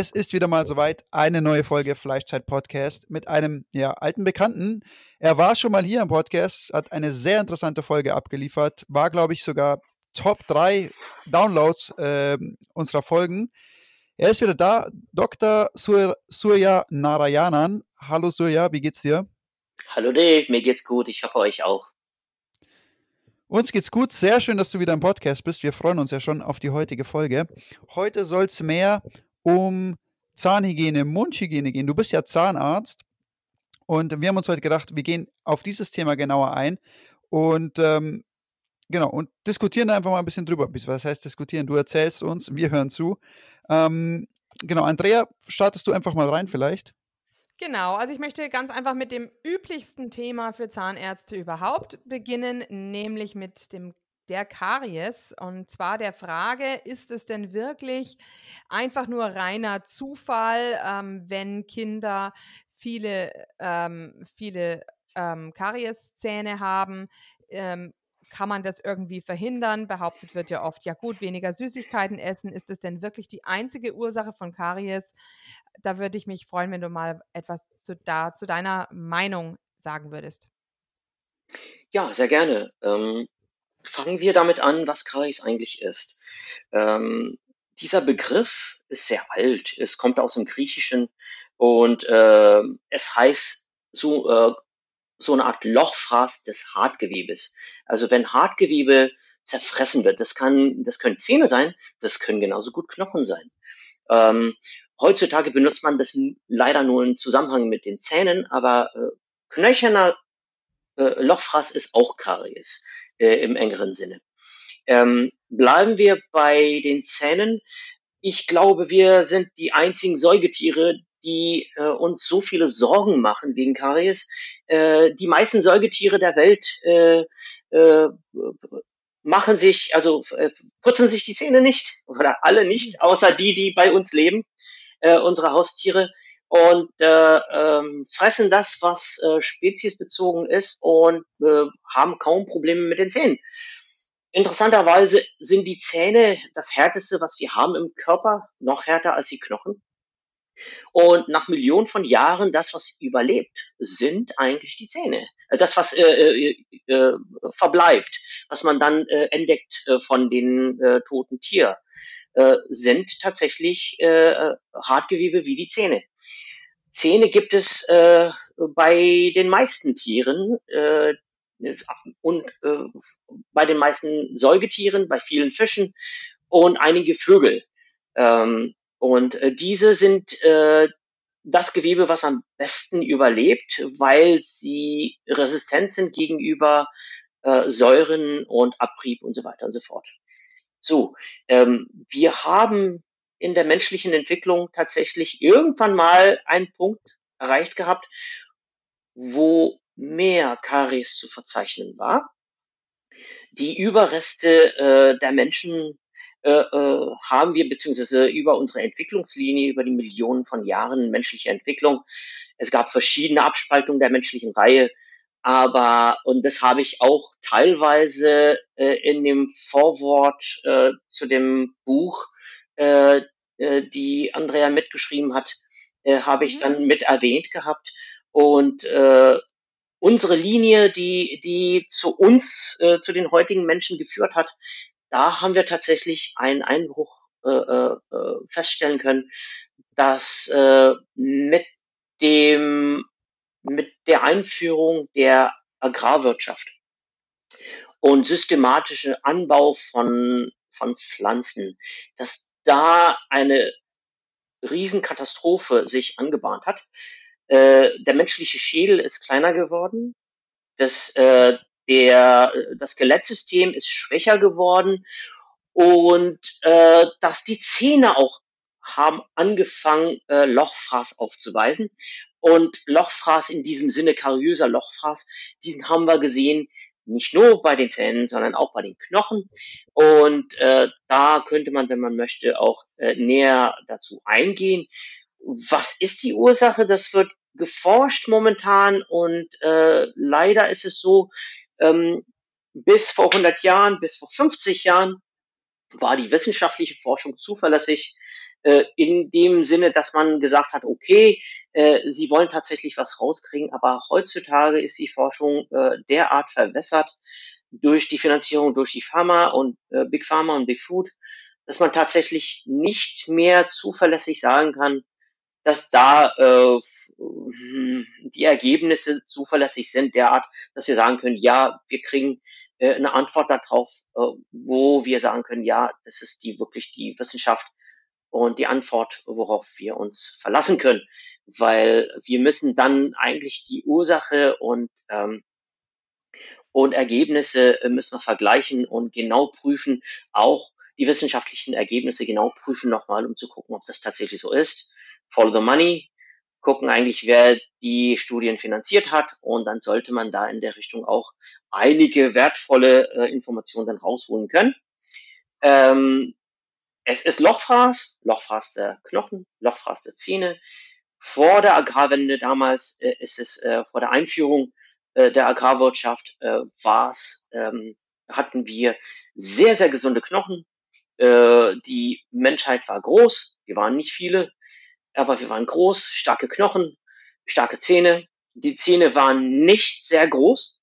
Es ist wieder mal soweit, eine neue Folge Fleischzeit Podcast mit einem ja, alten Bekannten. Er war schon mal hier im Podcast, hat eine sehr interessante Folge abgeliefert, war, glaube ich, sogar Top 3 Downloads äh, unserer Folgen. Er ist wieder da, Dr. Sur Surya Narayanan. Hallo Surya, wie geht's dir? Hallo Dave, mir geht's gut, ich hoffe euch auch. Uns geht's gut, sehr schön, dass du wieder im Podcast bist. Wir freuen uns ja schon auf die heutige Folge. Heute soll es mehr um Zahnhygiene, Mundhygiene gehen. Du bist ja Zahnarzt und wir haben uns heute gedacht, wir gehen auf dieses Thema genauer ein und ähm, genau und diskutieren da einfach mal ein bisschen drüber. Was heißt diskutieren? Du erzählst uns, wir hören zu. Ähm, genau, Andrea, startest du einfach mal rein vielleicht? Genau, also ich möchte ganz einfach mit dem üblichsten Thema für Zahnärzte überhaupt beginnen, nämlich mit dem der Karies. Und zwar der Frage, ist es denn wirklich einfach nur reiner Zufall, ähm, wenn Kinder viele, ähm, viele ähm, Karieszähne haben? Ähm, kann man das irgendwie verhindern? Behauptet wird ja oft, ja gut, weniger Süßigkeiten essen. Ist es denn wirklich die einzige Ursache von Karies? Da würde ich mich freuen, wenn du mal etwas zu, da, zu deiner Meinung sagen würdest. Ja, sehr gerne. Ähm, fangen wir damit an, was Karies eigentlich ist. Ähm, dieser Begriff ist sehr alt. Es kommt aus dem Griechischen und äh, es heißt so, äh, so eine Art Lochfraß des Hartgewebes. Also wenn Hartgewebe zerfressen wird, das kann, das können Zähne sein, das können genauso gut Knochen sein. Ähm, heutzutage benutzt man das leider nur im Zusammenhang mit den Zähnen, aber äh, knöcherner äh, Lochfraß ist auch Karies äh, im engeren Sinne. Ähm, bleiben wir bei den Zähnen. Ich glaube, wir sind die einzigen Säugetiere, die äh, uns so viele Sorgen machen wegen Karies. Äh, die meisten Säugetiere der Welt äh, äh, machen sich, also äh, putzen sich die Zähne nicht oder alle nicht, außer die, die bei uns leben, äh, unsere Haustiere und äh, ähm, fressen das, was äh, speziesbezogen ist und äh, haben kaum Probleme mit den Zähnen. Interessanterweise sind die Zähne das härteste, was wir haben im Körper, noch härter als die Knochen. Und nach Millionen von Jahren, das, was überlebt, sind eigentlich die Zähne. Äh, das, was äh, äh, äh, verbleibt, was man dann äh, entdeckt äh, von den äh, toten Tier, äh, sind tatsächlich äh, Hartgewebe wie die Zähne. Zähne gibt es äh, bei den meisten Tieren äh, und äh, bei den meisten Säugetieren, bei vielen Fischen und einige Vögel. Ähm, und äh, diese sind äh, das Gewebe, was am besten überlebt, weil sie resistent sind gegenüber äh, Säuren und Abrieb und so weiter und so fort. So, ähm, wir haben in der menschlichen Entwicklung tatsächlich irgendwann mal einen Punkt erreicht gehabt, wo mehr Karies zu verzeichnen war. Die Überreste äh, der Menschen äh, äh, haben wir, beziehungsweise über unsere Entwicklungslinie, über die Millionen von Jahren menschlicher Entwicklung. Es gab verschiedene Abspaltungen der menschlichen Reihe, aber, und das habe ich auch teilweise äh, in dem Vorwort äh, zu dem Buch äh, äh, die Andrea mitgeschrieben hat, äh, habe ich mhm. dann mit erwähnt gehabt. Und äh, unsere Linie, die, die zu uns, äh, zu den heutigen Menschen geführt hat, da haben wir tatsächlich einen Einbruch äh, äh, äh feststellen können, dass äh, mit dem mit der Einführung der Agrarwirtschaft und systematische Anbau von von Pflanzen, dass da eine Riesenkatastrophe sich angebahnt hat. Äh, der menschliche Schädel ist kleiner geworden. Das, äh, der, das Skelettsystem ist schwächer geworden und äh, dass die Zähne auch haben angefangen, äh, Lochfraß aufzuweisen. Und Lochfraß in diesem Sinne, kariöser Lochfraß, diesen haben wir gesehen nicht nur bei den Zähnen, sondern auch bei den Knochen. Und äh, da könnte man, wenn man möchte, auch äh, näher dazu eingehen. Was ist die Ursache? Das wird geforscht momentan und äh, leider ist es so, ähm, bis vor 100 Jahren, bis vor 50 Jahren war die wissenschaftliche Forschung zuverlässig äh, in dem Sinne, dass man gesagt hat, okay, äh, sie wollen tatsächlich was rauskriegen, aber heutzutage ist die Forschung äh, derart verwässert durch die Finanzierung durch die Pharma und äh, Big Pharma und Big Food, dass man tatsächlich nicht mehr zuverlässig sagen kann, dass da äh, die Ergebnisse zuverlässig sind, derart, dass wir sagen können, ja, wir kriegen äh, eine Antwort darauf, äh, wo wir sagen können, ja, das ist die wirklich die Wissenschaft und die Antwort, worauf wir uns verlassen können, weil wir müssen dann eigentlich die Ursache und ähm, und Ergebnisse äh, müssen wir vergleichen und genau prüfen, auch die wissenschaftlichen Ergebnisse genau prüfen nochmal, um zu gucken, ob das tatsächlich so ist. Follow the money, gucken eigentlich, wer die Studien finanziert hat und dann sollte man da in der Richtung auch einige wertvolle äh, Informationen dann rausholen können. Ähm, es ist Lochfraß, Lochfraß der Knochen, Lochfraß der Zähne. Vor der Agrarwende damals äh, ist es äh, vor der Einführung äh, der Agrarwirtschaft äh, war's, ähm, hatten wir sehr, sehr gesunde Knochen. Äh, die Menschheit war groß, wir waren nicht viele, aber wir waren groß, starke Knochen, starke Zähne. Die Zähne waren nicht sehr groß.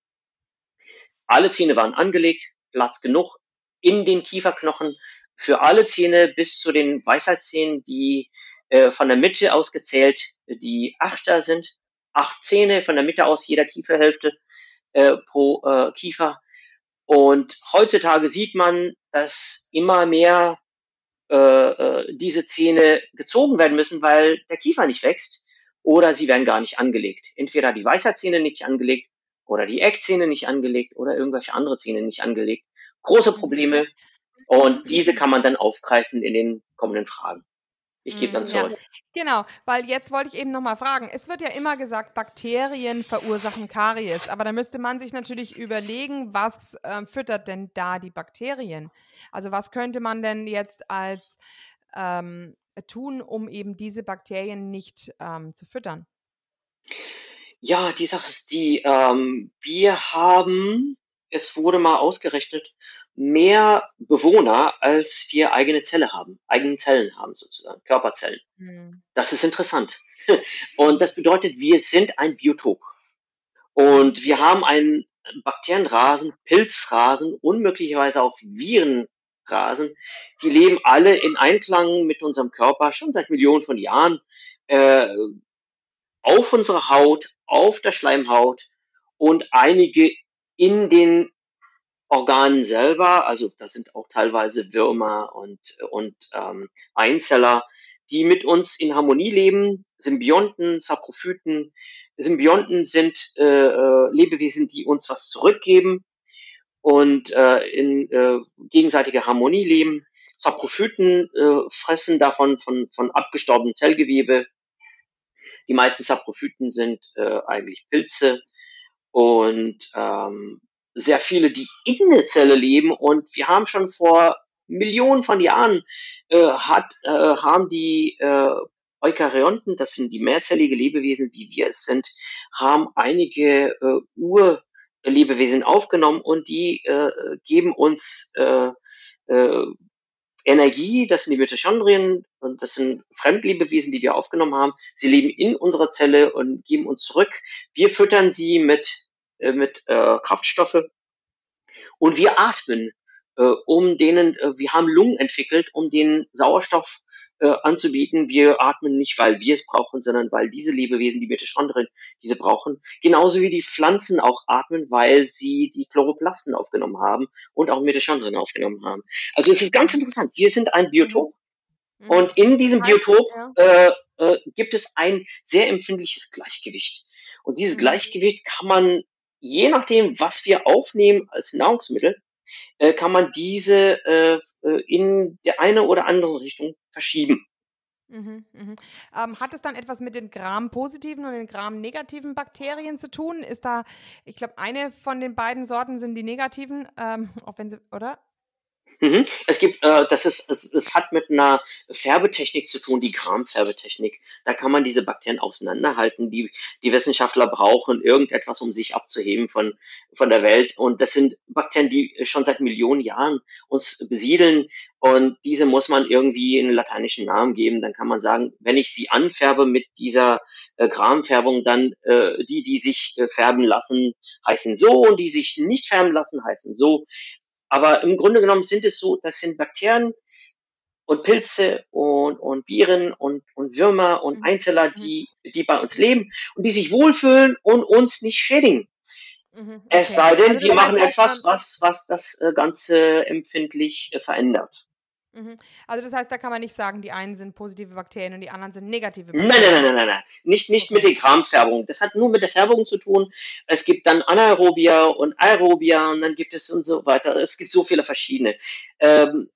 Alle Zähne waren angelegt, Platz genug in den Kieferknochen für alle Zähne bis zu den Weisheitszähnen, die äh, von der Mitte aus gezählt die Achter sind. Acht Zähne von der Mitte aus jeder Kieferhälfte äh, pro äh, Kiefer. Und heutzutage sieht man, dass immer mehr äh, äh, diese Zähne gezogen werden müssen, weil der Kiefer nicht wächst oder sie werden gar nicht angelegt. Entweder die Weisheitszähne nicht angelegt oder die Eckzähne nicht angelegt oder irgendwelche andere Zähne nicht angelegt. Große Probleme und diese kann man dann aufgreifen in den kommenden Fragen. Ich gebe dann mm, zurück. Ja, genau, weil jetzt wollte ich eben nochmal fragen. Es wird ja immer gesagt, Bakterien verursachen Karies, aber da müsste man sich natürlich überlegen, was äh, füttert denn da die Bakterien? Also was könnte man denn jetzt als ähm, tun, um eben diese Bakterien nicht ähm, zu füttern? Ja, die Sache ist die, ähm, wir haben, es wurde mal ausgerechnet, mehr Bewohner, als wir eigene Zelle haben, eigene Zellen haben sozusagen, Körperzellen. Mhm. Das ist interessant. Und das bedeutet, wir sind ein Biotop. Und wir haben einen Bakterienrasen, Pilzrasen und möglicherweise auch Virenrasen. Die leben alle in Einklang mit unserem Körper schon seit Millionen von Jahren. Äh, auf unserer Haut, auf der Schleimhaut und einige in den Organen selber, also das sind auch teilweise Würmer und, und ähm, Einzeller, die mit uns in Harmonie leben, Symbionten, Saprophyten. Symbionten sind äh, äh, Lebewesen, die uns was zurückgeben und äh, in äh, gegenseitiger Harmonie leben. Saprophyten äh, fressen davon von, von abgestorbenem Zellgewebe. Die meisten Saprophyten sind äh, eigentlich Pilze und ähm, sehr viele, die in der Zelle leben und wir haben schon vor Millionen von Jahren äh, hat, äh, haben die äh, Eukaryonten, das sind die mehrzellige Lebewesen, wie wir es sind, haben einige äh, Urlebewesen aufgenommen und die äh, geben uns äh, äh, Energie, das sind die Mitochondrien und das sind Fremdlebewesen, die wir aufgenommen haben. Sie leben in unserer Zelle und geben uns zurück. Wir füttern sie mit äh, mit äh, Kraftstoffe und wir atmen, äh, um denen, äh, wir haben Lungen entwickelt, um den Sauerstoff äh, anzubieten. Wir atmen nicht, weil wir es brauchen, sondern weil diese Lebewesen, die Mitochondrien, diese brauchen. Genauso wie die Pflanzen auch atmen, weil sie die Chloroplasten aufgenommen haben und auch Mitochondrien aufgenommen haben. Also es ist ganz interessant. Wir sind ein Biotop. Mhm. Und in diesem Biotop äh, äh, gibt es ein sehr empfindliches Gleichgewicht. Und dieses mhm. Gleichgewicht kann man je nachdem, was wir aufnehmen als Nahrungsmittel, äh, kann man diese äh, äh, in der eine oder andere Richtung verschieben. Mhm, mhm. Ähm, hat es dann etwas mit den Gram-positiven und den Gram-negativen Bakterien zu tun? Ist da, ich glaube, eine von den beiden Sorten sind die negativen, ähm, auch wenn sie, oder? Mhm. Es gibt, äh, das ist, es, es hat mit einer Färbetechnik zu tun, die Gram-Färbetechnik. Da kann man diese Bakterien auseinanderhalten. Die, die Wissenschaftler brauchen irgendetwas, um sich abzuheben von, von der Welt. Und das sind Bakterien, die schon seit Millionen Jahren uns besiedeln. Und diese muss man irgendwie einen lateinischen Namen geben. Dann kann man sagen, wenn ich sie anfärbe mit dieser äh, Gramfärbung, dann äh, die, die sich äh, färben lassen, heißen so und die sich nicht färben lassen, heißen so. Aber im Grunde genommen sind es so, das sind Bakterien und Pilze und, und Viren und, und Würmer und mhm. Einzeller, mhm. die, die bei uns leben und die sich wohlfühlen und uns nicht schädigen. Mhm, okay. Es sei denn, also wir machen etwas, was, was das äh, Ganze empfindlich äh, verändert. Mhm. Also das heißt, da kann man nicht sagen, die einen sind positive Bakterien und die anderen sind negative Bakterien. Nein, nein, nein, nein, nein. Nicht, nicht okay. mit der Kramfärbung. Das hat nur mit der Färbung zu tun. Es gibt dann Anaerobia und Aerobia und dann gibt es und so weiter. Es gibt so viele verschiedene. Ähm,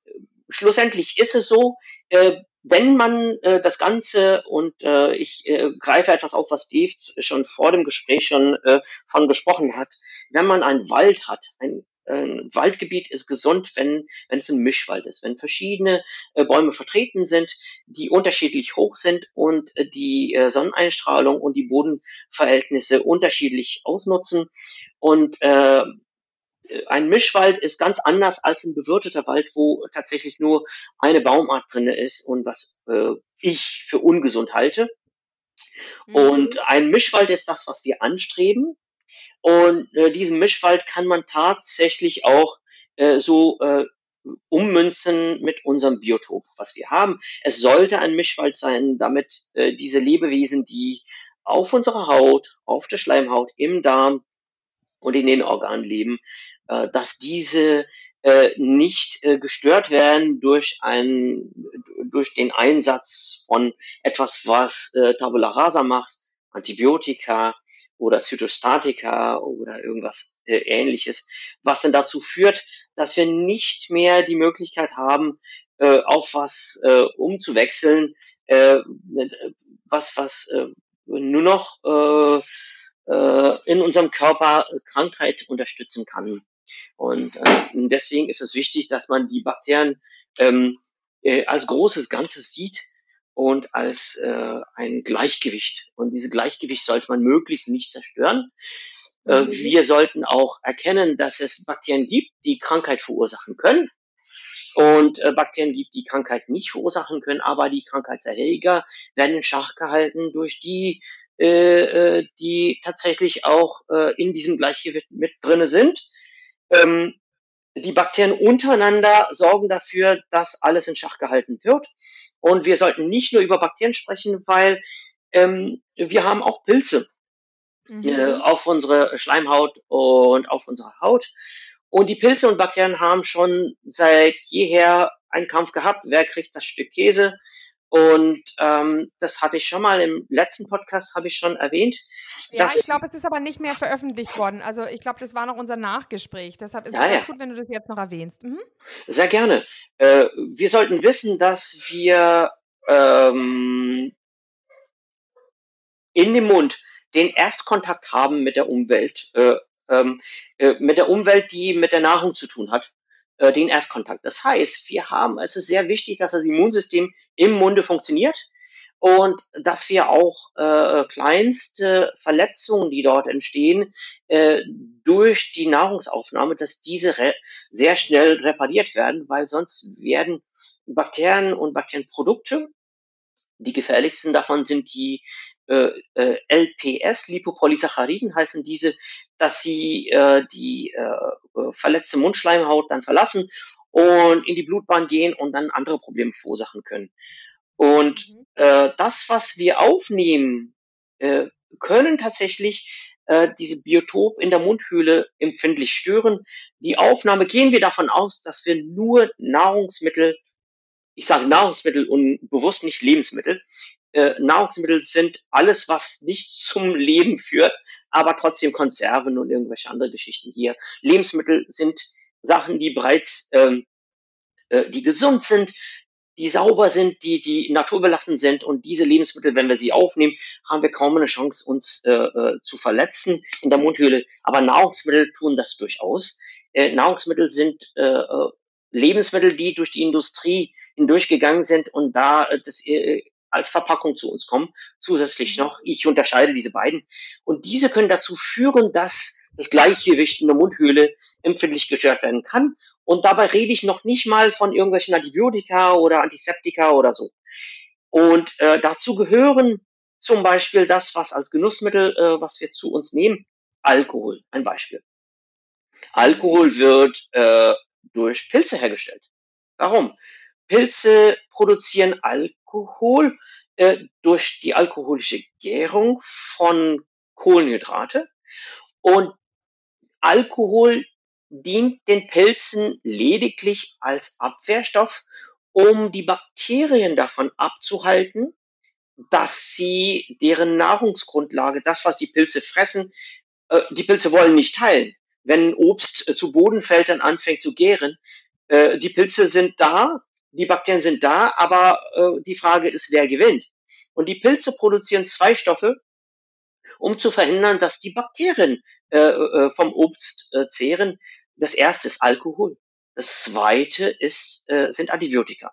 schlussendlich ist es so, äh, wenn man äh, das Ganze und äh, ich äh, greife etwas auf, was Steve schon vor dem Gespräch schon äh, von gesprochen hat, wenn man einen Wald hat, ein ein Waldgebiet ist gesund, wenn, wenn es ein Mischwald ist, wenn verschiedene äh, Bäume vertreten sind, die unterschiedlich hoch sind und äh, die äh, Sonneneinstrahlung und die Bodenverhältnisse unterschiedlich ausnutzen. Und äh, ein Mischwald ist ganz anders als ein bewirteter Wald, wo tatsächlich nur eine Baumart drinne ist und was äh, ich für ungesund halte. Mhm. Und ein Mischwald ist das, was wir anstreben. Und äh, diesen Mischwald kann man tatsächlich auch äh, so äh, ummünzen mit unserem Biotop, was wir haben. Es sollte ein Mischwald sein, damit äh, diese Lebewesen, die auf unserer Haut, auf der Schleimhaut, im Darm und in den Organen leben, äh, dass diese äh, nicht äh, gestört werden durch ein durch den Einsatz von etwas, was äh, Tabula rasa macht, Antibiotika, oder Zytostatika oder irgendwas äh, ähnliches, was dann dazu führt, dass wir nicht mehr die Möglichkeit haben, äh, auf was äh, umzuwechseln, äh, was, was äh, nur noch äh, äh, in unserem Körper Krankheit unterstützen kann. Und äh, deswegen ist es wichtig, dass man die Bakterien ähm, äh, als großes Ganzes sieht und als äh, ein Gleichgewicht. Und diese Gleichgewicht sollte man möglichst nicht zerstören. Äh, mhm. wir sollten auch erkennen, dass es Bakterien gibt, die Krankheit verursachen können. Und äh, Bakterien gibt, die Krankheit nicht verursachen können, aber die Krankheitserreger werden in Schach gehalten durch die, äh, äh, die tatsächlich auch äh, in diesem Gleichgewicht mit drinne sind. Ähm, die Bakterien untereinander sorgen dafür, dass alles in Schach gehalten wird. Und wir sollten nicht nur über Bakterien sprechen, weil ähm, wir haben auch Pilze mhm. äh, auf unsere Schleimhaut und auf unserer Haut. Und die Pilze und Bakterien haben schon seit jeher einen Kampf gehabt. Wer kriegt das Stück Käse? Und ähm, das hatte ich schon mal im letzten Podcast, habe ich schon erwähnt. Ja, ich glaube, es ist aber nicht mehr veröffentlicht worden. Also ich glaube, das war noch unser Nachgespräch. Deshalb ist ja, es ganz ja. gut, wenn du das jetzt noch erwähnst. Mhm. Sehr gerne. Äh, wir sollten wissen, dass wir ähm, in dem Mund den Erstkontakt haben mit der Umwelt, äh, ähm, äh, mit der Umwelt, die mit der Nahrung zu tun hat äh, den Erstkontakt. Das heißt, wir haben, also sehr wichtig, dass das Immunsystem im Munde funktioniert und dass wir auch äh, kleinste Verletzungen, die dort entstehen, äh, durch die Nahrungsaufnahme, dass diese sehr schnell repariert werden, weil sonst werden Bakterien und Bakterienprodukte, die gefährlichsten davon sind die äh, äh, LPS, Lipopolysacchariden heißen diese, dass sie äh, die äh, äh, verletzte Mundschleimhaut dann verlassen und in die Blutbahn gehen und dann andere Probleme verursachen können. Und mhm. äh, das, was wir aufnehmen, äh, können tatsächlich äh, diese Biotop in der Mundhöhle empfindlich stören. Die Aufnahme gehen wir davon aus, dass wir nur Nahrungsmittel, ich sage Nahrungsmittel und bewusst nicht Lebensmittel, äh, Nahrungsmittel sind alles, was nicht zum Leben führt, aber trotzdem Konserven und irgendwelche andere Geschichten hier. Lebensmittel sind Sachen, die bereits, ähm, äh, die gesund sind, die sauber sind, die, die naturbelassen sind und diese Lebensmittel, wenn wir sie aufnehmen, haben wir kaum eine Chance, uns äh, äh, zu verletzen in der Mundhöhle. Aber Nahrungsmittel tun das durchaus. Äh, Nahrungsmittel sind äh, äh Lebensmittel, die durch die Industrie hindurchgegangen sind und da äh, das äh, als Verpackung zu uns kommen. Zusätzlich noch, ich unterscheide diese beiden. Und diese können dazu führen, dass das Gleichgewicht in der Mundhöhle empfindlich gestört werden kann. Und dabei rede ich noch nicht mal von irgendwelchen Antibiotika oder Antiseptika oder so. Und äh, dazu gehören zum Beispiel das, was als Genussmittel, äh, was wir zu uns nehmen, Alkohol, ein Beispiel. Alkohol wird äh, durch Pilze hergestellt. Warum? Pilze produzieren Alkohol äh, durch die alkoholische Gärung von Kohlenhydrate und Alkohol dient den Pilzen lediglich als Abwehrstoff, um die Bakterien davon abzuhalten, dass sie deren Nahrungsgrundlage, das, was die Pilze fressen, äh, die Pilze wollen nicht teilen. Wenn Obst äh, zu Boden fällt, dann anfängt zu gären. Äh, die Pilze sind da, die Bakterien sind da, aber äh, die Frage ist, wer gewinnt. Und die Pilze produzieren zwei Stoffe, um zu verhindern, dass die Bakterien äh, äh, vom Obst äh, zehren. Das erste ist Alkohol. Das zweite ist, äh, sind Antibiotika.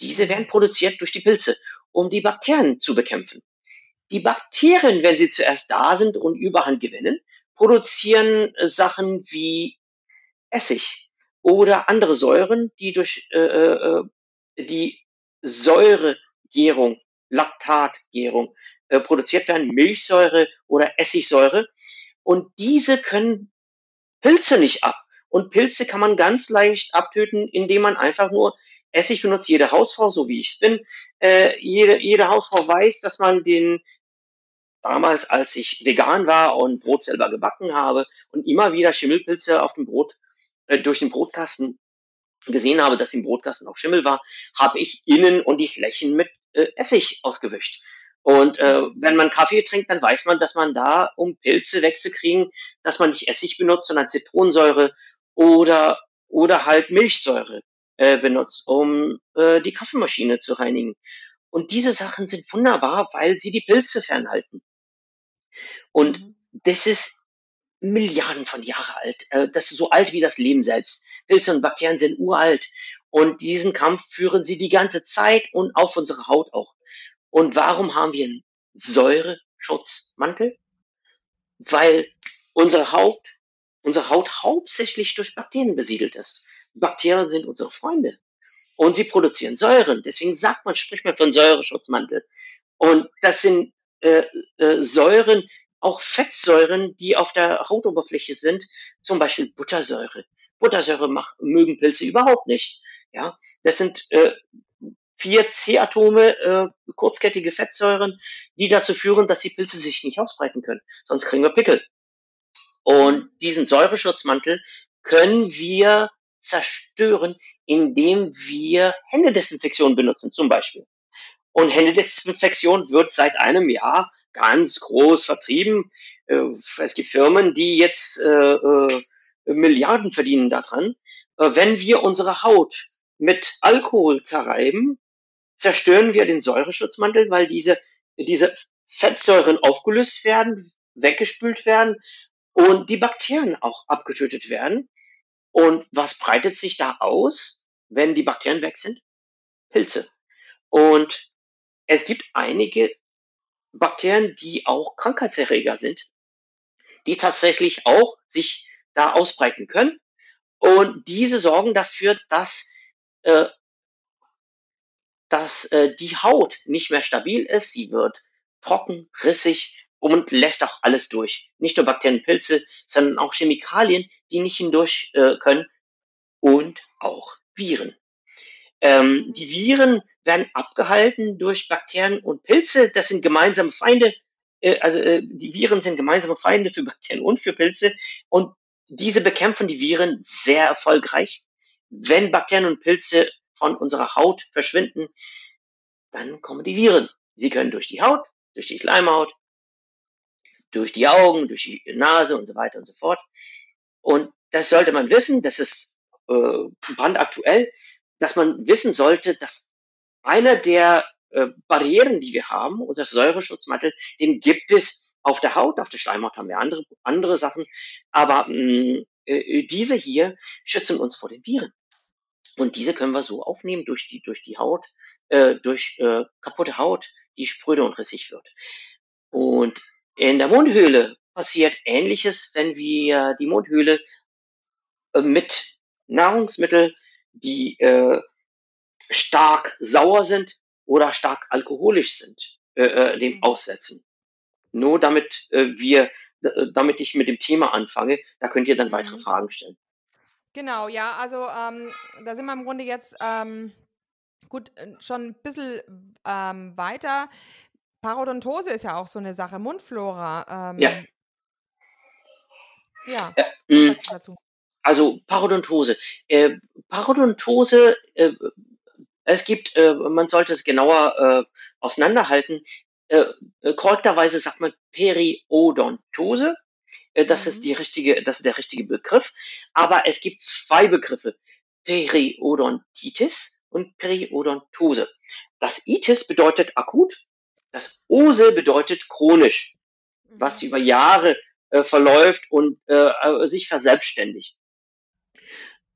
Diese werden produziert durch die Pilze, um die Bakterien zu bekämpfen. Die Bakterien, wenn sie zuerst da sind und Überhand gewinnen, produzieren äh, Sachen wie Essig, oder andere Säuren, die durch äh, äh, die Säuregärung, Laktatgärung äh, produziert werden, Milchsäure oder Essigsäure. Und diese können Pilze nicht ab. Und Pilze kann man ganz leicht abtöten, indem man einfach nur Essig benutzt. Jede Hausfrau, so wie ich es bin, äh, jede, jede Hausfrau weiß, dass man den damals, als ich vegan war und Brot selber gebacken habe und immer wieder Schimmelpilze auf dem Brot äh, durch den Brotkasten gesehen habe, dass im Brotkasten auch Schimmel war, habe ich innen und die Flächen mit äh, Essig ausgewischt. Und äh, wenn man Kaffee trinkt, dann weiß man, dass man da, um Pilze wegzukriegen, dass man nicht Essig benutzt, sondern Zitronensäure oder oder halt Milchsäure äh, benutzt, um äh, die Kaffeemaschine zu reinigen. Und diese Sachen sind wunderbar, weil sie die Pilze fernhalten. Und mhm. das ist Milliarden von Jahren alt. Äh, das ist so alt wie das Leben selbst. Pilze und Bakterien sind uralt. Und diesen Kampf führen sie die ganze Zeit und auf unsere Haut auch. Und warum haben wir einen Säureschutzmantel? Weil unsere Haut, unsere Haut hauptsächlich durch Bakterien besiedelt ist. Bakterien sind unsere Freunde. Und sie produzieren Säuren. Deswegen sagt man, spricht man von Säureschutzmantel. Und das sind äh, äh, Säuren, auch Fettsäuren, die auf der Hautoberfläche sind, zum Beispiel Buttersäure. Buttersäure mach, mögen Pilze überhaupt nicht. Ja, das sind äh, vier C-Atome, äh, kurzkettige Fettsäuren, die dazu führen, dass die Pilze sich nicht ausbreiten können. Sonst kriegen wir Pickel. Und diesen Säureschutzmantel können wir zerstören, indem wir Händedesinfektion benutzen, zum Beispiel. Und Händedesinfektion wird seit einem Jahr ganz groß vertrieben. Äh, es gibt Firmen, die jetzt äh, äh, Milliarden verdienen daran. wenn wir unsere Haut mit Alkohol zerreiben, zerstören wir den Säureschutzmantel, weil diese, diese Fettsäuren aufgelöst werden, weggespült werden und die Bakterien auch abgetötet werden. Und was breitet sich da aus, wenn die Bakterien weg sind? Pilze. Und es gibt einige Bakterien, die auch Krankheitserreger sind, die tatsächlich auch sich da ausbreiten können. Und diese sorgen dafür, dass, äh, dass äh, die Haut nicht mehr stabil ist. Sie wird trocken, rissig und lässt auch alles durch. Nicht nur Bakterien, Pilze, sondern auch Chemikalien, die nicht hindurch äh, können und auch Viren. Ähm, die Viren werden abgehalten durch Bakterien und Pilze. Das sind gemeinsame Feinde. Äh, also äh, die Viren sind gemeinsame Feinde für Bakterien und für Pilze. Und diese bekämpfen die Viren sehr erfolgreich. Wenn Bakterien und Pilze von unserer Haut verschwinden, dann kommen die Viren. Sie können durch die Haut, durch die Schleimhaut, durch die Augen, durch die Nase und so weiter und so fort. Und das sollte man wissen. Das ist äh, brandaktuell dass man wissen sollte, dass einer der äh, Barrieren, die wir haben, unser Säureschutzmantel, den gibt es auf der Haut, auf der Schleimhaut haben wir andere, andere Sachen, aber mm, äh, diese hier schützen uns vor den Viren. Und diese können wir so aufnehmen durch die, durch die Haut, äh, durch äh, kaputte Haut, die spröde und rissig wird. Und in der Mundhöhle passiert Ähnliches, wenn wir die Mundhöhle äh, mit Nahrungsmitteln, die äh, stark sauer sind oder stark alkoholisch sind, äh, äh, dem mhm. aussetzen. Nur damit äh, wir, äh, damit ich mit dem Thema anfange, da könnt ihr dann weitere mhm. Fragen stellen. Genau, ja, also ähm, da sind wir im Grunde jetzt ähm, gut äh, schon ein bisschen ähm, weiter. Parodontose ist ja auch so eine Sache, Mundflora. Ähm, ja. Ja, ja mm. dazu? Also Parodontose. Äh, Parodontose, äh, es gibt, äh, man sollte es genauer äh, auseinanderhalten. Äh, äh, korrekterweise sagt man Periodontose. Äh, das mhm. ist die richtige, das ist der richtige Begriff. Aber es gibt zwei Begriffe. Periodontitis und Periodontose. Das Itis bedeutet akut, das Ose bedeutet chronisch, was mhm. über Jahre äh, verläuft und äh, äh, sich verselbstständigt.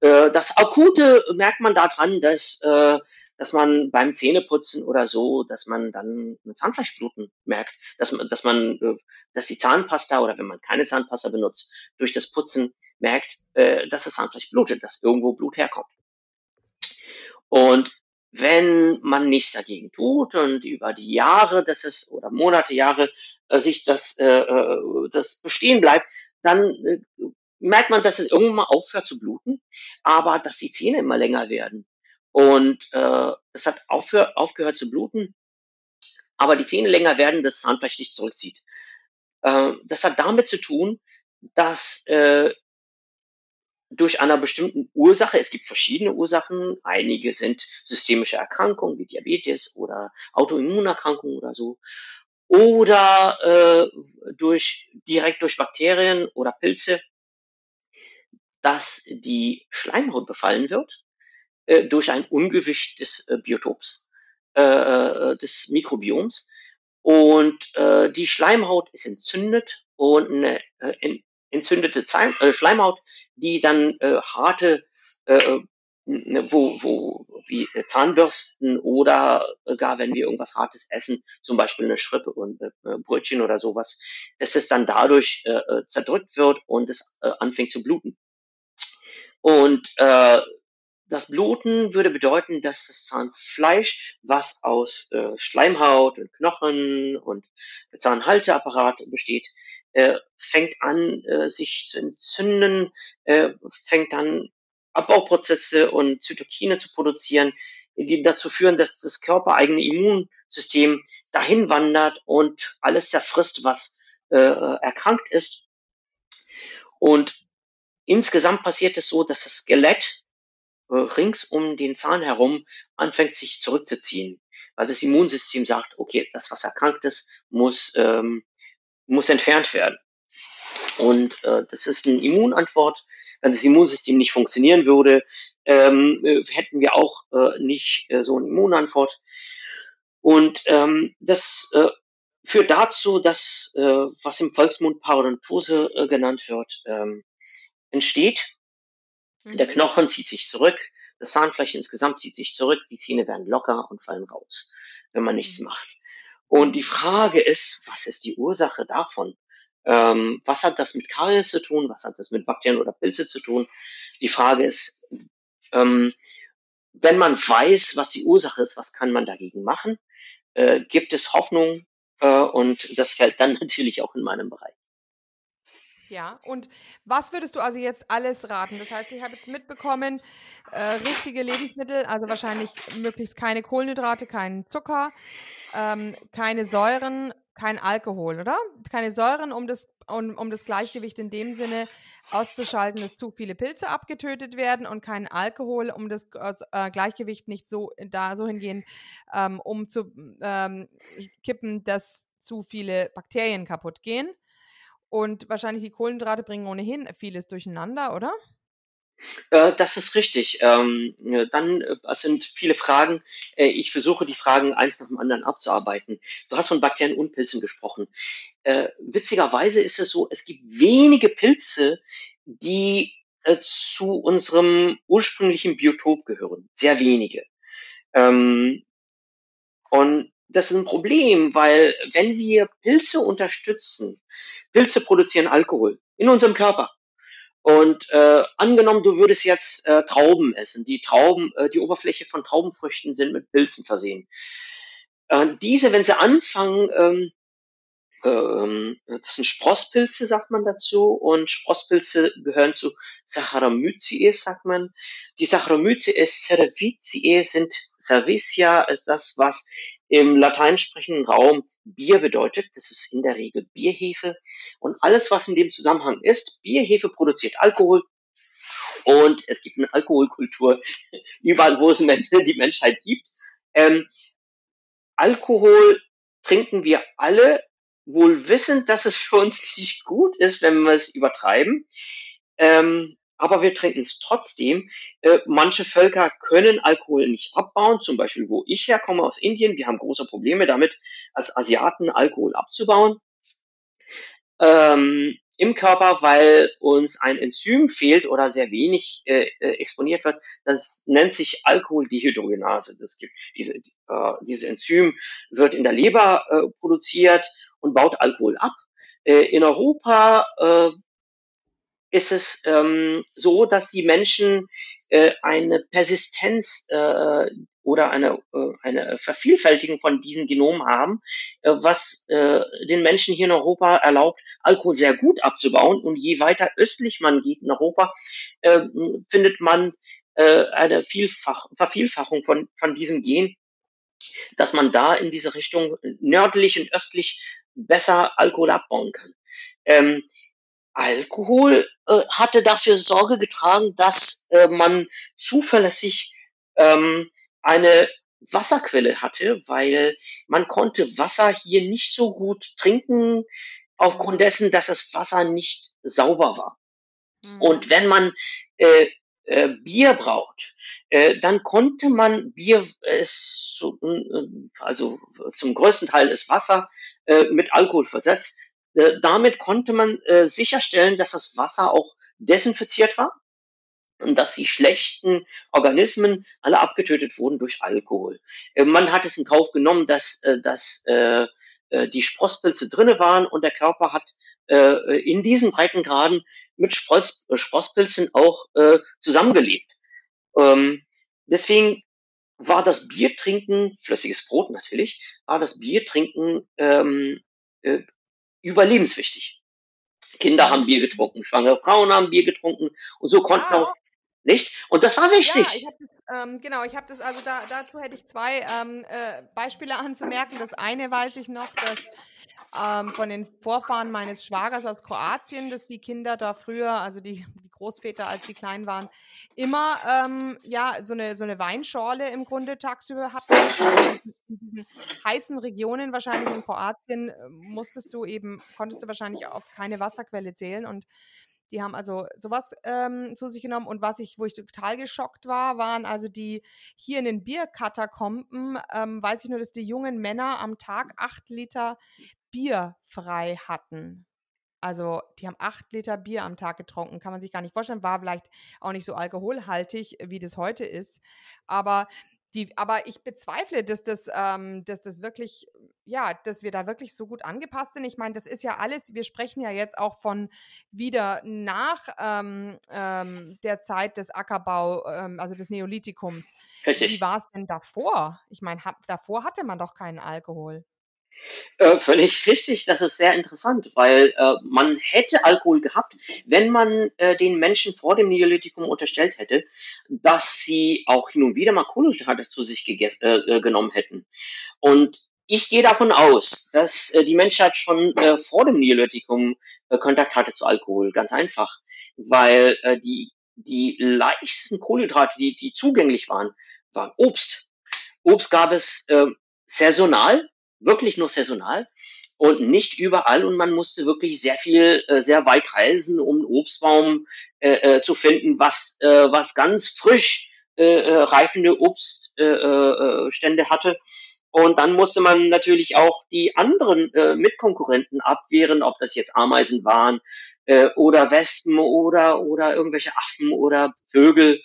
Äh, das Akute merkt man daran, dass, äh, dass man beim Zähneputzen oder so, dass man dann eine Zahnfleischbluten merkt, dass man, dass man, äh, dass die Zahnpasta oder wenn man keine Zahnpasta benutzt, durch das Putzen merkt, äh, dass das Zahnfleisch blutet, dass irgendwo Blut herkommt. Und wenn man nichts dagegen tut und über die Jahre, das ist oder Monate, Jahre sich das, das bestehen bleibt, dann merkt man, dass es irgendwann mal aufhört zu bluten, aber dass die Zähne immer länger werden. Und äh, es hat aufhör, aufgehört zu bluten, aber die Zähne länger werden, das Zahnfleisch sich zurückzieht. Äh, das hat damit zu tun, dass äh, durch einer bestimmten Ursache, es gibt verschiedene Ursachen, einige sind systemische Erkrankungen wie Diabetes oder Autoimmunerkrankungen oder so, oder äh, durch direkt durch Bakterien oder Pilze, dass die Schleimhaut befallen wird äh, durch ein Ungewicht des äh, Biotops, äh, äh des Mikrobioms. Und äh, die Schleimhaut ist entzündet und eine äh, entzündete Zeim, äh, Schleimhaut, die dann äh, harte, äh, ne, wo, wo wie Zahnbürsten oder gar wenn wir irgendwas Hartes essen, zum Beispiel eine Schrippe und äh, Brötchen oder sowas, dass es dann dadurch äh, äh, zerdrückt wird und es äh, anfängt zu bluten. Und äh, das Bluten würde bedeuten, dass das Zahnfleisch, was aus äh, Schleimhaut und Knochen und Zahnhalteapparat besteht, äh, fängt an, äh, sich zu entzünden, äh, fängt an, Abbauprozesse und Zytokine zu produzieren, die dazu führen, dass das körpereigene Immunsystem dahin wandert und alles zerfrisst, was äh, erkrankt ist. Und insgesamt passiert es so, dass das Skelett äh, rings um den Zahn herum anfängt sich zurückzuziehen, weil das Immunsystem sagt, okay, das, was erkrankt ist, muss ähm, muss entfernt werden. Und äh, das ist eine Immunantwort. Wenn das Immunsystem nicht funktionieren würde, ähm, äh, hätten wir auch äh, nicht äh, so eine Immunantwort. Und ähm, das äh, führt dazu, dass äh, was im Volksmund Parodontose äh, genannt wird, ähm, entsteht. Mhm. Der Knochen zieht sich zurück, das Zahnfleisch insgesamt zieht sich zurück, die Zähne werden locker und fallen raus, wenn man nichts mhm. macht. Und die Frage ist, was ist die Ursache davon? Ähm, was hat das mit Karies zu tun? Was hat das mit Bakterien oder Pilze zu tun? Die Frage ist, ähm, wenn man weiß, was die Ursache ist, was kann man dagegen machen? Äh, gibt es Hoffnung? Äh, und das fällt dann natürlich auch in meinem Bereich. Ja, und was würdest du also jetzt alles raten? Das heißt, ich habe jetzt mitbekommen, äh, richtige Lebensmittel, also wahrscheinlich möglichst keine Kohlenhydrate, keinen Zucker, ähm, keine Säuren, kein Alkohol, oder? Keine Säuren, um das, um, um das Gleichgewicht in dem Sinne auszuschalten, dass zu viele Pilze abgetötet werden und kein Alkohol, um das äh, Gleichgewicht nicht so da so hingehen, ähm, um zu ähm, kippen, dass zu viele Bakterien kaputt gehen. Und wahrscheinlich die Kohlenhydrate bringen ohnehin vieles durcheinander, oder? Äh, das ist richtig. Ähm, dann äh, sind viele Fragen. Äh, ich versuche die Fragen eins nach dem anderen abzuarbeiten. Du hast von Bakterien und Pilzen gesprochen. Äh, witzigerweise ist es so, es gibt wenige Pilze, die äh, zu unserem ursprünglichen Biotop gehören. Sehr wenige. Ähm, und das ist ein Problem, weil wenn wir Pilze unterstützen, Pilze produzieren Alkohol in unserem Körper. Und äh, angenommen, du würdest jetzt äh, Trauben essen. Die Trauben, äh, die Oberfläche von Traubenfrüchten sind mit Pilzen versehen. Äh, diese, wenn sie anfangen, ähm, ähm, das sind Sprosspilze, sagt man dazu, und Sprosspilze gehören zu Saccharomyces, sagt man. Die Saccharomyces cerevisiae sind Cervicia, ist das, was im lateinsprechenden Raum Bier bedeutet. Das ist in der Regel Bierhefe. Und alles, was in dem Zusammenhang ist, Bierhefe produziert Alkohol. Und es gibt eine Alkoholkultur überall, wo es die Menschheit gibt. Ähm, Alkohol trinken wir alle, wohl wissend, dass es für uns nicht gut ist, wenn wir es übertreiben. Ähm, aber wir trinken es trotzdem. Äh, manche Völker können Alkohol nicht abbauen, zum Beispiel wo ich herkomme aus Indien. Wir haben große Probleme damit, als Asiaten Alkohol abzubauen ähm, im Körper, weil uns ein Enzym fehlt oder sehr wenig äh, äh exponiert wird. Das nennt sich Alkoholdehydrogenase. Das gibt diese, äh, diese Enzym wird in der Leber äh, produziert und baut Alkohol ab. Äh, in Europa äh, ist es ähm, so, dass die Menschen äh, eine Persistenz äh, oder eine, äh, eine Vervielfältigung von diesen Genomen haben, äh, was äh, den Menschen hier in Europa erlaubt, Alkohol sehr gut abzubauen. Und je weiter östlich man geht in Europa, äh, findet man äh, eine Vielfach Vervielfachung von, von diesem Gen, dass man da in diese Richtung nördlich und östlich besser Alkohol abbauen kann. Ähm, Alkohol äh, hatte dafür Sorge getragen, dass äh, man zuverlässig ähm, eine Wasserquelle hatte, weil man konnte Wasser hier nicht so gut trinken, aufgrund dessen, dass das Wasser nicht sauber war. Mhm. Und wenn man äh, äh, Bier braucht, äh, dann konnte man Bier, äh, so, äh, also zum größten Teil ist Wasser äh, mit Alkohol versetzt, damit konnte man äh, sicherstellen, dass das Wasser auch desinfiziert war und dass die schlechten Organismen alle abgetötet wurden durch Alkohol. Äh, man hat es in Kauf genommen, dass, äh, dass äh, äh die Sprosspilze drinne waren und der Körper hat äh, in diesen Breitengraden mit Spross, äh, Sprosspilzen auch äh, zusammengelebt. Ähm, deswegen war das Biertrinken, flüssiges Brot natürlich, war das Biertrinken ähm, äh, überlebenswichtig. Kinder haben Bier getrunken, schwangere Frauen haben Bier getrunken und so konnten ja. auch nicht. Und das war wichtig. Ja, ich hab das, ähm, genau, ich habe das, also da, dazu hätte ich zwei ähm, äh, Beispiele anzumerken. Das eine weiß ich noch, dass ähm, von den Vorfahren meines Schwagers aus Kroatien, dass die Kinder da früher, also die, die Großväter, als die klein waren, immer ähm, ja so eine, so eine Weinschorle im Grunde tagsüber hatten. In heißen Regionen, wahrscheinlich in Kroatien, äh, musstest du eben, konntest du wahrscheinlich auf keine Wasserquelle zählen und die haben also sowas ähm, zu sich genommen. Und was ich, wo ich total geschockt war, waren also die hier in den Bierkatakomben, ähm, weiß ich nur, dass die jungen Männer am Tag acht Liter Bier frei hatten. Also die haben acht Liter Bier am Tag getrunken, kann man sich gar nicht vorstellen. War vielleicht auch nicht so alkoholhaltig, wie das heute ist. Aber die, aber ich bezweifle, dass das, ähm, dass das wirklich, ja, dass wir da wirklich so gut angepasst sind. Ich meine, das ist ja alles, wir sprechen ja jetzt auch von wieder nach ähm, ähm, der Zeit des Ackerbau, ähm, also des Neolithikums. Richtig. Wie war es denn davor? Ich meine, davor hatte man doch keinen Alkohol. Äh, völlig richtig, das ist sehr interessant, weil äh, man hätte Alkohol gehabt, wenn man äh, den Menschen vor dem Neolithikum unterstellt hätte, dass sie auch hin und wieder mal Kohlenhydrate zu sich äh, äh, genommen hätten. Und ich gehe davon aus, dass äh, die Menschheit schon vor dem Neolithikum Kontakt hatte zu Alkohol, ganz einfach, weil die, die leichtesten Kohlenhydrate, die, die zugänglich waren, waren Obst. Obst gab es saisonal, wirklich nur saisonal. und nicht überall und man musste wirklich sehr viel, äh, sehr weit reisen, um einen Obstbaum äh, äh, zu finden, was, äh, was ganz frisch äh, äh, reifende Obststände äh, äh, hatte. Und dann musste man natürlich auch die anderen äh, Mitkonkurrenten abwehren, ob das jetzt Ameisen waren äh, oder Wespen oder oder irgendwelche Affen oder Vögel,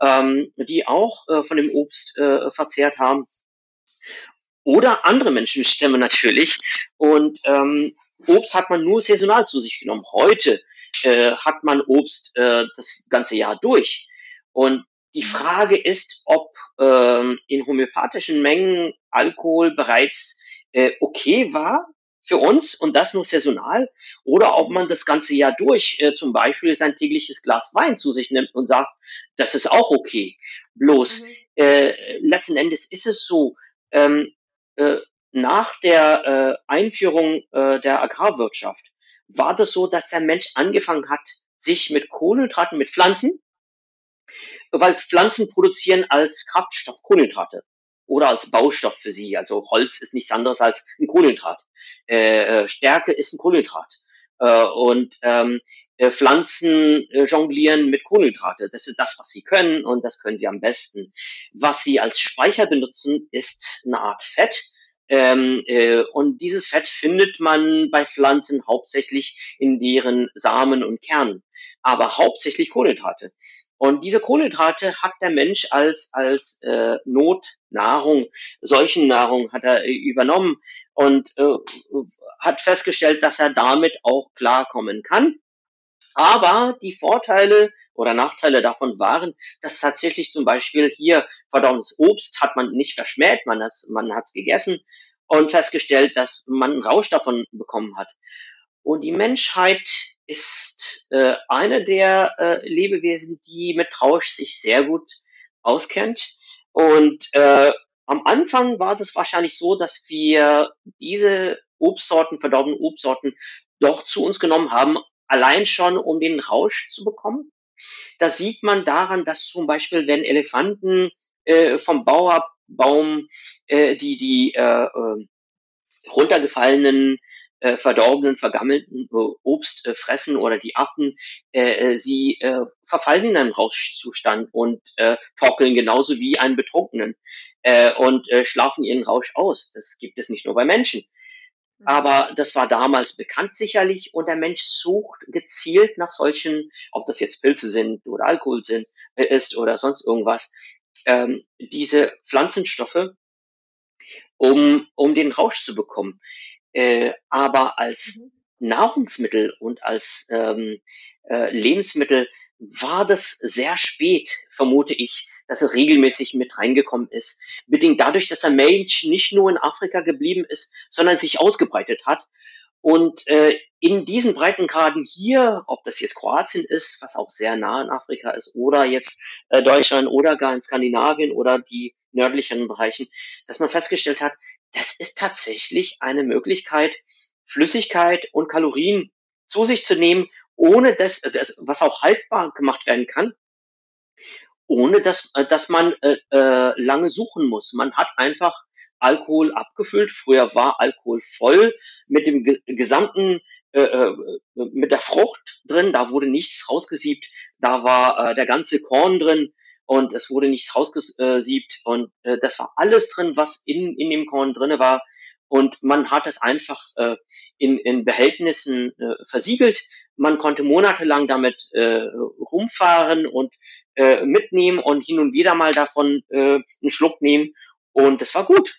ähm, die auch äh, von dem Obst äh, verzehrt haben oder andere Menschenstämme natürlich. Und ähm, Obst hat man nur saisonal zu sich genommen. Heute äh, hat man Obst äh, das ganze Jahr durch. Und die. Frage ist, ob ähm, in homöopathischen Mengen Alkohol bereits äh, okay war für uns und das nur saisonal oder ob man das ganze Jahr durch äh, zum Beispiel sein tägliches Glas Wein zu sich nimmt und sagt, das ist auch okay. Bloß mhm. äh, letzten Endes ist es so, ähm, äh, nach der äh, Einführung äh, der Agrarwirtschaft war das so, dass der Mensch angefangen hat, sich mit Kohlenhydraten, mit Pflanzen, weil Pflanzen produzieren als Kraftstoff Kohlenhydrate oder als Baustoff für sie. Also Holz ist nichts anderes als ein Kohlenhydrat. Äh, äh Stärke ist ein Kohlenhydrat. Äh, und ähm, äh, Pflanzen äh, jonglieren mit Kohlenhydrate. Das ist das, was sie können und das können sie am besten. Was sie als Speicher benutzen, ist eine Art Fett. Ähm, äh, und dieses Fett findet man bei Pflanzen hauptsächlich in deren Samen und Kernen, aber hauptsächlich Kohlenhydrate. Und diese Kohlenhydrate hat der Mensch als, als äh, Notnahrung, Seuchennahrung hat er äh, übernommen und äh, hat festgestellt, dass er damit auch klarkommen kann. Aber die Vorteile oder Nachteile davon waren, dass tatsächlich zum Beispiel hier verdorbenes Obst hat man nicht verschmäht, man hat es man hat's gegessen und festgestellt, dass man einen Rausch davon bekommen hat. Und die Menschheit ist äh, eine der äh, Lebewesen, die mit Rausch sich sehr gut auskennt. Und äh, am Anfang war es wahrscheinlich so, dass wir diese Obstsorten, verdorbene Obstsorten, doch zu uns genommen haben, allein schon um den Rausch zu bekommen. Das sieht man daran, dass zum Beispiel, wenn Elefanten äh, vom Bauerbaum äh, die, die äh, äh, runtergefallenen äh, verdorbenen, vergammelten äh, Obst äh, fressen oder die Affen, äh, äh, sie äh, verfallen in einen Rauschzustand und äh, torkeln genauso wie einen Betrunkenen äh, und äh, schlafen ihren Rausch aus. Das gibt es nicht nur bei Menschen. Mhm. Aber das war damals bekannt sicherlich und der Mensch sucht gezielt nach solchen, ob das jetzt Pilze sind oder Alkohol sind, äh, ist oder sonst irgendwas, ähm, diese Pflanzenstoffe, um, um den Rausch zu bekommen. Äh, aber als mhm. Nahrungsmittel und als ähm, äh, Lebensmittel war das sehr spät, vermute ich, dass er regelmäßig mit reingekommen ist. Bedingt dadurch, dass der Mensch nicht nur in Afrika geblieben ist, sondern sich ausgebreitet hat. Und äh, in diesen Breitengraden hier, ob das jetzt Kroatien ist, was auch sehr nah in Afrika ist, oder jetzt äh, Deutschland oder gar in Skandinavien oder die nördlichen Bereichen, dass man festgestellt hat, das ist tatsächlich eine Möglichkeit, Flüssigkeit und Kalorien zu sich zu nehmen, ohne dass, was auch haltbar gemacht werden kann, ohne dass, äh, dass man äh, äh, lange suchen muss. Man hat einfach Alkohol abgefüllt. Früher war Alkohol voll mit dem gesamten, äh, äh, mit der Frucht drin. Da wurde nichts rausgesiebt. Da war äh, der ganze Korn drin und es wurde nichts rausgesiebt und äh, das war alles drin, was in, in dem Korn drinne war und man hat es einfach äh, in, in Behältnissen äh, versiegelt. Man konnte monatelang damit äh, rumfahren und äh, mitnehmen und hin und wieder mal davon äh, einen Schluck nehmen und das war gut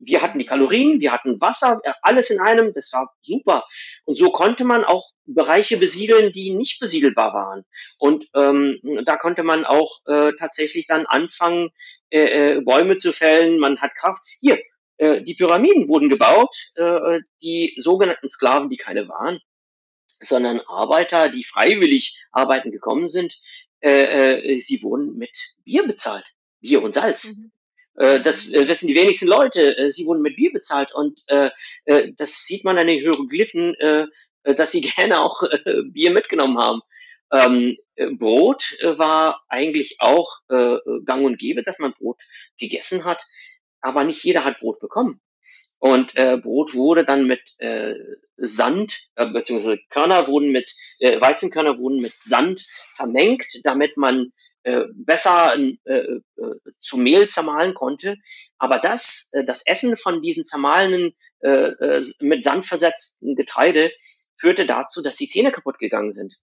wir hatten die Kalorien, wir hatten Wasser, äh, alles in einem, das war super. Und so konnte man auch Bereiche besiedeln, die nicht besiedelbar waren. Und ähm, da konnte man auch äh, tatsächlich dann anfangen, äh, äh, Bäume zu fällen. Man hat Kraft. Hier, äh, die Pyramiden wurden gebaut, äh, die sogenannten Sklaven, die keine waren, sondern Arbeiter, die freiwillig arbeiten gekommen sind, äh, äh, sie wurden mit Bier bezahlt. Bier und Salz. Mhm. Äh, das äh, wissen die wenigsten Leute. Äh, sie wurden mit Bier bezahlt und äh, äh, das sieht man an den Hieroglyphen, äh, dass sie gerne auch äh, Bier mitgenommen haben. Ähm, Brot äh, war eigentlich auch äh, gang und gäbe, dass man Brot gegessen hat, aber nicht jeder hat Brot bekommen. Und äh, Brot wurde dann mit äh, Sand, äh, beziehungsweise Körner wurden mit, äh, Weizenkörner wurden mit Sand vermengt, damit man äh, besser äh, äh, zu Mehl zermahlen konnte. Aber das, äh, das Essen von diesen zermahlenen, äh, äh, mit Sand versetzten Getreide führte dazu, dass die Zähne kaputt gegangen sind.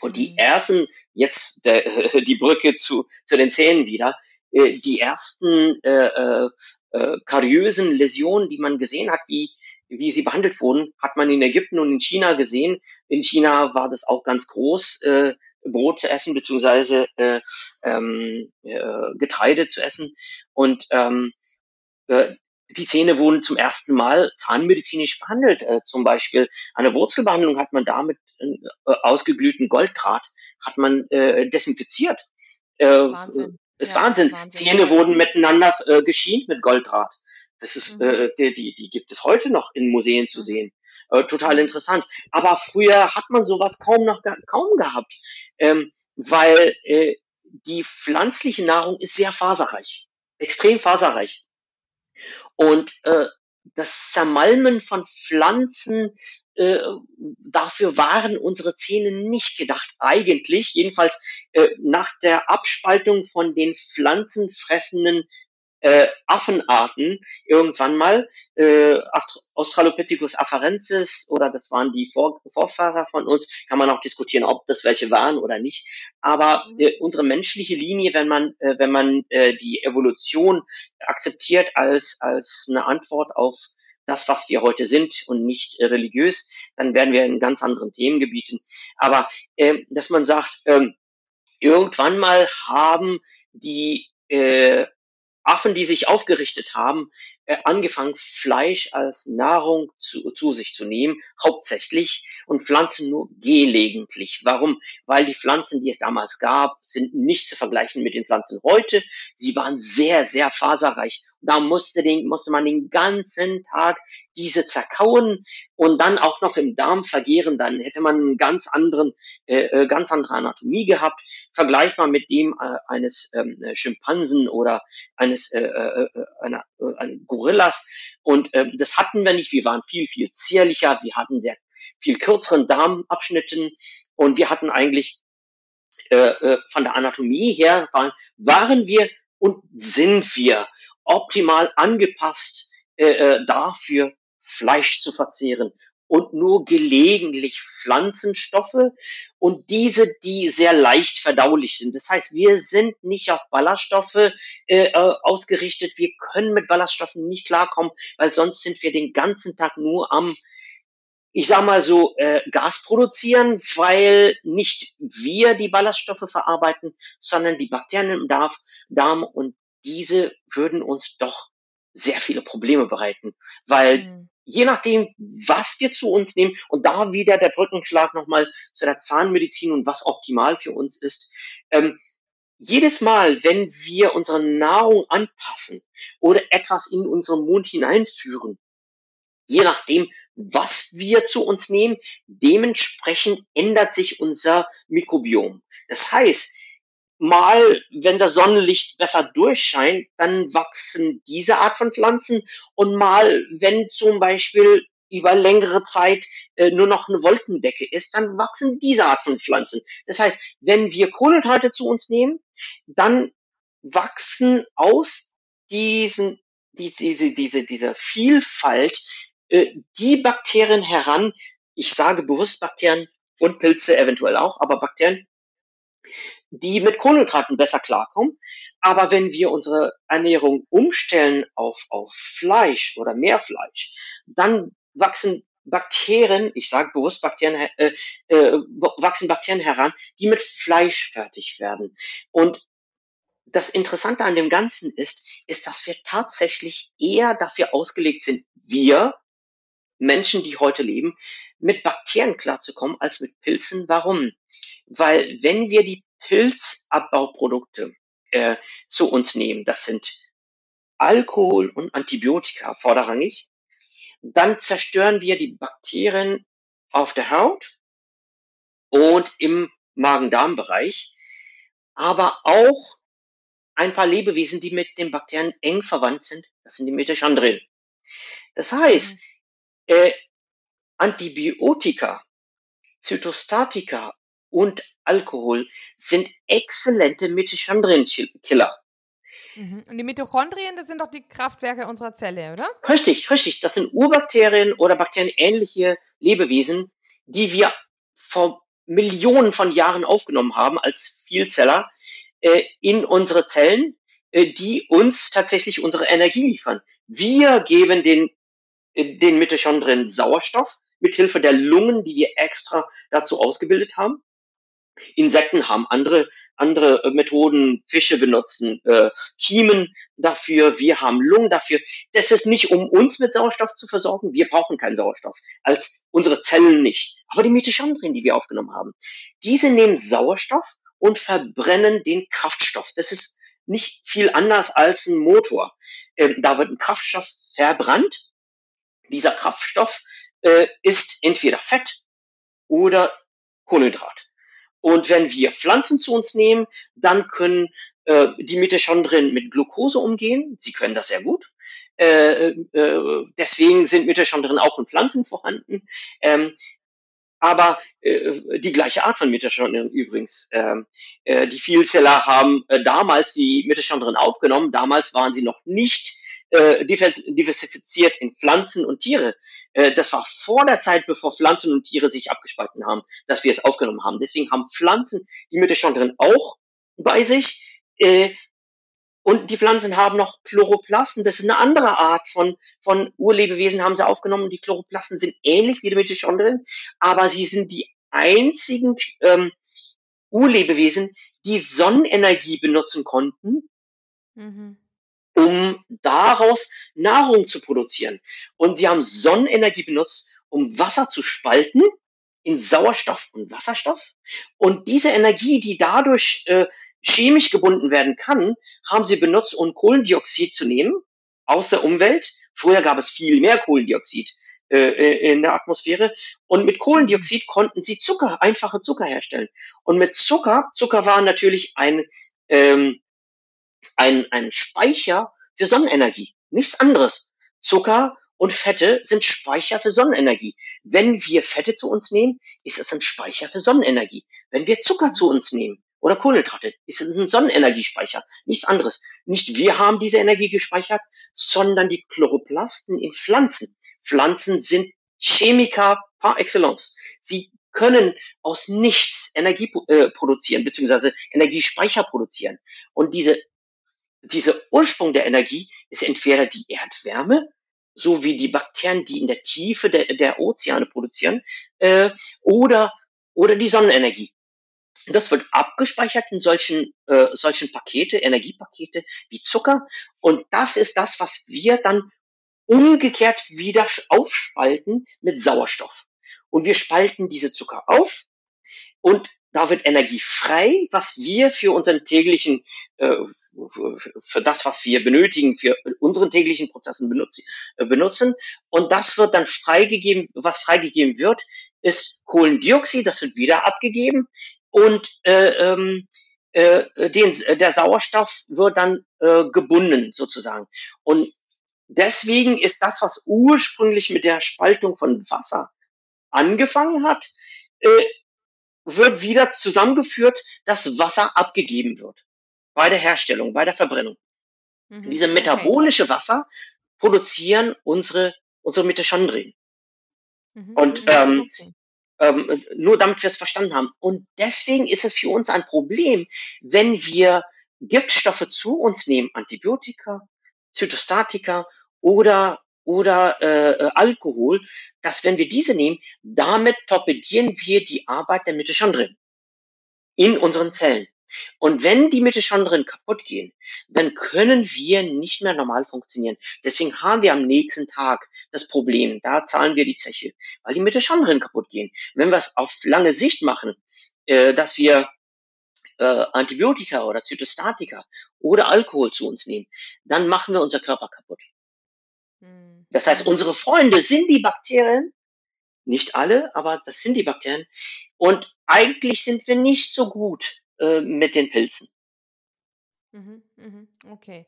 Und die mhm. ersten, jetzt der, die Brücke zu, zu den Zähnen wieder, äh, die ersten äh, äh, äh, kariösen Läsionen, die man gesehen hat, wie, wie sie behandelt wurden, hat man in Ägypten und in China gesehen. In China war das auch ganz groß, äh, Brot zu essen, beziehungsweise äh, ähm, äh, Getreide zu essen. Und ähm, äh, die Zähne wurden zum ersten Mal zahnmedizinisch behandelt. Äh, zum Beispiel eine Wurzelbehandlung hat man damit äh, ausgeglühten Golddraht hat man äh, desinfiziert. Äh. Ist ja, Wahnsinn. Wahnsinn. Zähne wurden miteinander äh, geschient mit Golddraht. Das ist, mhm. äh, die, die, die gibt es heute noch in Museen zu mhm. sehen. Äh, total interessant. Aber früher hat man sowas kaum noch kaum gehabt, ähm, weil äh, die pflanzliche Nahrung ist sehr faserreich, extrem faserreich. Und äh, das Zermalmen von Pflanzen, äh, dafür waren unsere Zähne nicht gedacht. Eigentlich, jedenfalls äh, nach der Abspaltung von den pflanzenfressenden äh, Affenarten irgendwann mal, äh, Australopithecus afarensis oder das waren die Vor Vorfahrer von uns, kann man auch diskutieren, ob das welche waren oder nicht. Aber mhm. äh, unsere menschliche Linie, wenn man, äh, wenn man äh, die Evolution akzeptiert als, als eine Antwort auf das, was wir heute sind und nicht äh, religiös, dann werden wir in ganz anderen Themengebieten. Aber äh, dass man sagt, äh, irgendwann mal haben die äh, Affen, die sich aufgerichtet haben, angefangen, Fleisch als Nahrung zu, zu sich zu nehmen, hauptsächlich, und Pflanzen nur gelegentlich. Warum? Weil die Pflanzen, die es damals gab, sind nicht zu vergleichen mit den Pflanzen heute. Sie waren sehr, sehr faserreich. Da musste, den, musste man den ganzen Tag diese zerkauen und dann auch noch im Darm vergehren. Dann hätte man einen ganz anderen, äh, äh ganz andere Anatomie gehabt, vergleichbar mit dem äh, eines ähm, Schimpansen oder eines äh, äh, äh einer, äh, einer Gorillas. Und ähm, das hatten wir nicht. Wir waren viel, viel zierlicher. Wir hatten sehr viel kürzeren Darmabschnitten und wir hatten eigentlich äh, äh, von der Anatomie her waren, waren wir und sind wir optimal angepasst äh, äh dafür, Fleisch zu verzehren und nur gelegentlich Pflanzenstoffe und diese, die sehr leicht verdaulich sind. Das heißt, wir sind nicht auf Ballaststoffe äh, äh, ausgerichtet. Wir können mit Ballaststoffen nicht klarkommen, weil sonst sind wir den ganzen Tag nur am ich sag mal so, äh, Gas produzieren, weil nicht wir die Ballaststoffe verarbeiten, sondern die Bakterien im Darm, Darm und diese würden uns doch sehr viele Probleme bereiten, weil mhm je nachdem, was wir zu uns nehmen, und da wieder der Brückenschlag nochmal zu der Zahnmedizin und was optimal für uns ist, ähm, jedes Mal, wenn wir unsere Nahrung anpassen oder etwas in unseren Mund hineinführen, je nachdem, was wir zu uns nehmen, dementsprechend ändert sich unser Mikrobiom. Das heißt, mal, wenn das Sonnenlicht besser durchscheint, dann wachsen diese Art von Pflanzen. Und mal, wenn zum Beispiel über längere Zeit äh, nur noch eine Wolkendecke ist, dann wachsen diese Art von Pflanzen. Das heißt, wenn wir Kohlenhydrate zu uns nehmen, dann wachsen aus diesen, die, diese, diese, dieser Vielfalt äh, die Bakterien heran, ich sage bewusst Bakterien und Pilze eventuell auch, aber Bakterien, die mit Kohlenhydraten besser klarkommen. Aber wenn wir unsere Ernährung umstellen auf, auf Fleisch oder mehr Fleisch, dann wachsen Bakterien, ich sage bewusst Bakterien, äh, äh, wachsen Bakterien heran, die mit Fleisch fertig werden. Und das Interessante an dem Ganzen ist, ist, dass wir tatsächlich eher dafür ausgelegt sind, wir Menschen, die heute leben, mit Bakterien klarzukommen als mit Pilzen. Warum? Weil wenn wir die Pilzabbauprodukte äh, zu uns nehmen, das sind Alkohol und Antibiotika vorderrangig, dann zerstören wir die Bakterien auf der Haut und im Magen-Darm-Bereich, aber auch ein paar Lebewesen, die mit den Bakterien eng verwandt sind, das sind die Mitochondrien. Das heißt, mhm. äh, Antibiotika, Zytostatika und Alkohol sind exzellente Mitochondrienkiller. Mhm. Und die Mitochondrien, das sind doch die Kraftwerke unserer Zelle, oder? Richtig, richtig. Das sind Urbakterien oder bakterienähnliche Lebewesen, die wir vor Millionen von Jahren aufgenommen haben als Vielzeller äh, in unsere Zellen, äh, die uns tatsächlich unsere Energie liefern. Wir geben den, äh, den Mitochondrien Sauerstoff mit Hilfe der Lungen, die wir extra dazu ausgebildet haben. Insekten haben andere andere äh, Methoden, Fische benutzen äh, Kiemen dafür, wir haben Lungen dafür. Das ist nicht, um uns mit Sauerstoff zu versorgen. Wir brauchen keinen Sauerstoff, als unsere Zellen nicht. Aber die Mitochondrien, die wir aufgenommen haben, diese nehmen Sauerstoff und verbrennen den Kraftstoff. Das ist nicht viel anders als ein Motor. Ähm, da wird ein Kraftstoff verbrannt. Dieser Kraftstoff äh, ist entweder Fett oder Kohlenhydrat. Und wenn wir Pflanzen zu uns nehmen, dann können äh, die Mitochondrien mit Glucose umgehen. Sie können das sehr gut. Äh, äh, deswegen sind Mitochondrien auch in Pflanzen vorhanden. Ähm, aber äh, die gleiche Art von Mitochondrien übrigens. Ähm, äh, die Vielzeller haben äh, damals die Mitochondrien aufgenommen. Damals waren sie noch nicht äh, diversifiziert in Pflanzen und Tiere. Äh, das war vor der Zeit, bevor Pflanzen und Tiere sich abgespalten haben, dass wir es aufgenommen haben. Deswegen haben Pflanzen die Mitochondrien auch bei sich. Äh, und die Pflanzen haben noch Chloroplasten. Das ist eine andere Art von, von Urlebewesen, haben sie aufgenommen. Die Chloroplasten sind ähnlich wie die Mitochondrien, aber sie sind die einzigen ähm, Urlebewesen, die Sonnenenergie benutzen konnten, mhm um daraus Nahrung zu produzieren. Und sie haben Sonnenenergie benutzt, um Wasser zu spalten in Sauerstoff und Wasserstoff. Und diese Energie, die dadurch äh, chemisch gebunden werden kann, haben sie benutzt, um Kohlendioxid zu nehmen aus der Umwelt. Früher gab es viel mehr Kohlendioxid äh, äh in der Atmosphäre. Und mit Kohlendioxid konnten sie Zucker, einfache Zucker herstellen. Und mit Zucker, Zucker war natürlich ein ähm, ein, ein Speicher für Sonnenenergie. Nichts anderes. Zucker und Fette sind Speicher für Sonnenenergie. Wenn wir Fette zu uns nehmen, ist es ein Speicher für Sonnenenergie. Wenn wir Zucker zu uns nehmen oder Kohlenhydrate, ist es ein Sonnenenergiespeicher. Nichts anderes. Nicht wir haben diese Energie gespeichert, sondern die Chloroplasten in Pflanzen. Pflanzen sind Chemiker par excellence. Sie können aus nichts Energie äh, produzieren, beziehungsweise Energiespeicher produzieren. Und diese dieser Ursprung der Energie ist entweder die Erdwärme, so wie die Bakterien, die in der Tiefe der, der Ozeane produzieren, äh, oder, oder die Sonnenenergie. Das wird abgespeichert in solchen, äh, solchen Pakete, Energiepakete wie Zucker. Und das ist das, was wir dann umgekehrt wieder aufspalten mit Sauerstoff. Und wir spalten diese Zucker auf und da wird Energie frei, was wir für unseren täglichen, äh, für das, was wir benötigen, für unseren täglichen Prozessen benutzen, äh, benutzen. Und das wird dann freigegeben, was freigegeben wird, ist Kohlendioxid, das wird wieder abgegeben. Und äh, ähm, äh, den, der Sauerstoff wird dann äh, gebunden sozusagen. Und deswegen ist das, was ursprünglich mit der Spaltung von Wasser angefangen hat, äh, wird wieder zusammengeführt, dass Wasser abgegeben wird. Bei der Herstellung, bei der Verbrennung. Mhm. Diese metabolische Wasser produzieren unsere, unsere Mitochondrien. Mhm. Und ähm, ähm, nur damit wir es verstanden haben. Und deswegen ist es für uns ein Problem, wenn wir Giftstoffe zu uns nehmen, Antibiotika, Zytostatika oder oder äh, Alkohol, dass wenn wir diese nehmen, damit torpedieren wir die Arbeit der Mitochondrien in unseren Zellen. Und wenn die Mitochondrien kaputt gehen, dann können wir nicht mehr normal funktionieren. Deswegen haben wir am nächsten Tag das Problem, da zahlen wir die Zeche, weil die Mitochondrien kaputt gehen. Wenn wir es auf lange Sicht machen, äh, dass wir äh, Antibiotika oder Zytostatika oder Alkohol zu uns nehmen, dann machen wir unser Körper kaputt. Hm. Das heißt, unsere Freunde sind die Bakterien, nicht alle, aber das sind die Bakterien. Und eigentlich sind wir nicht so gut äh, mit den Pilzen. Mhm, mhm, okay.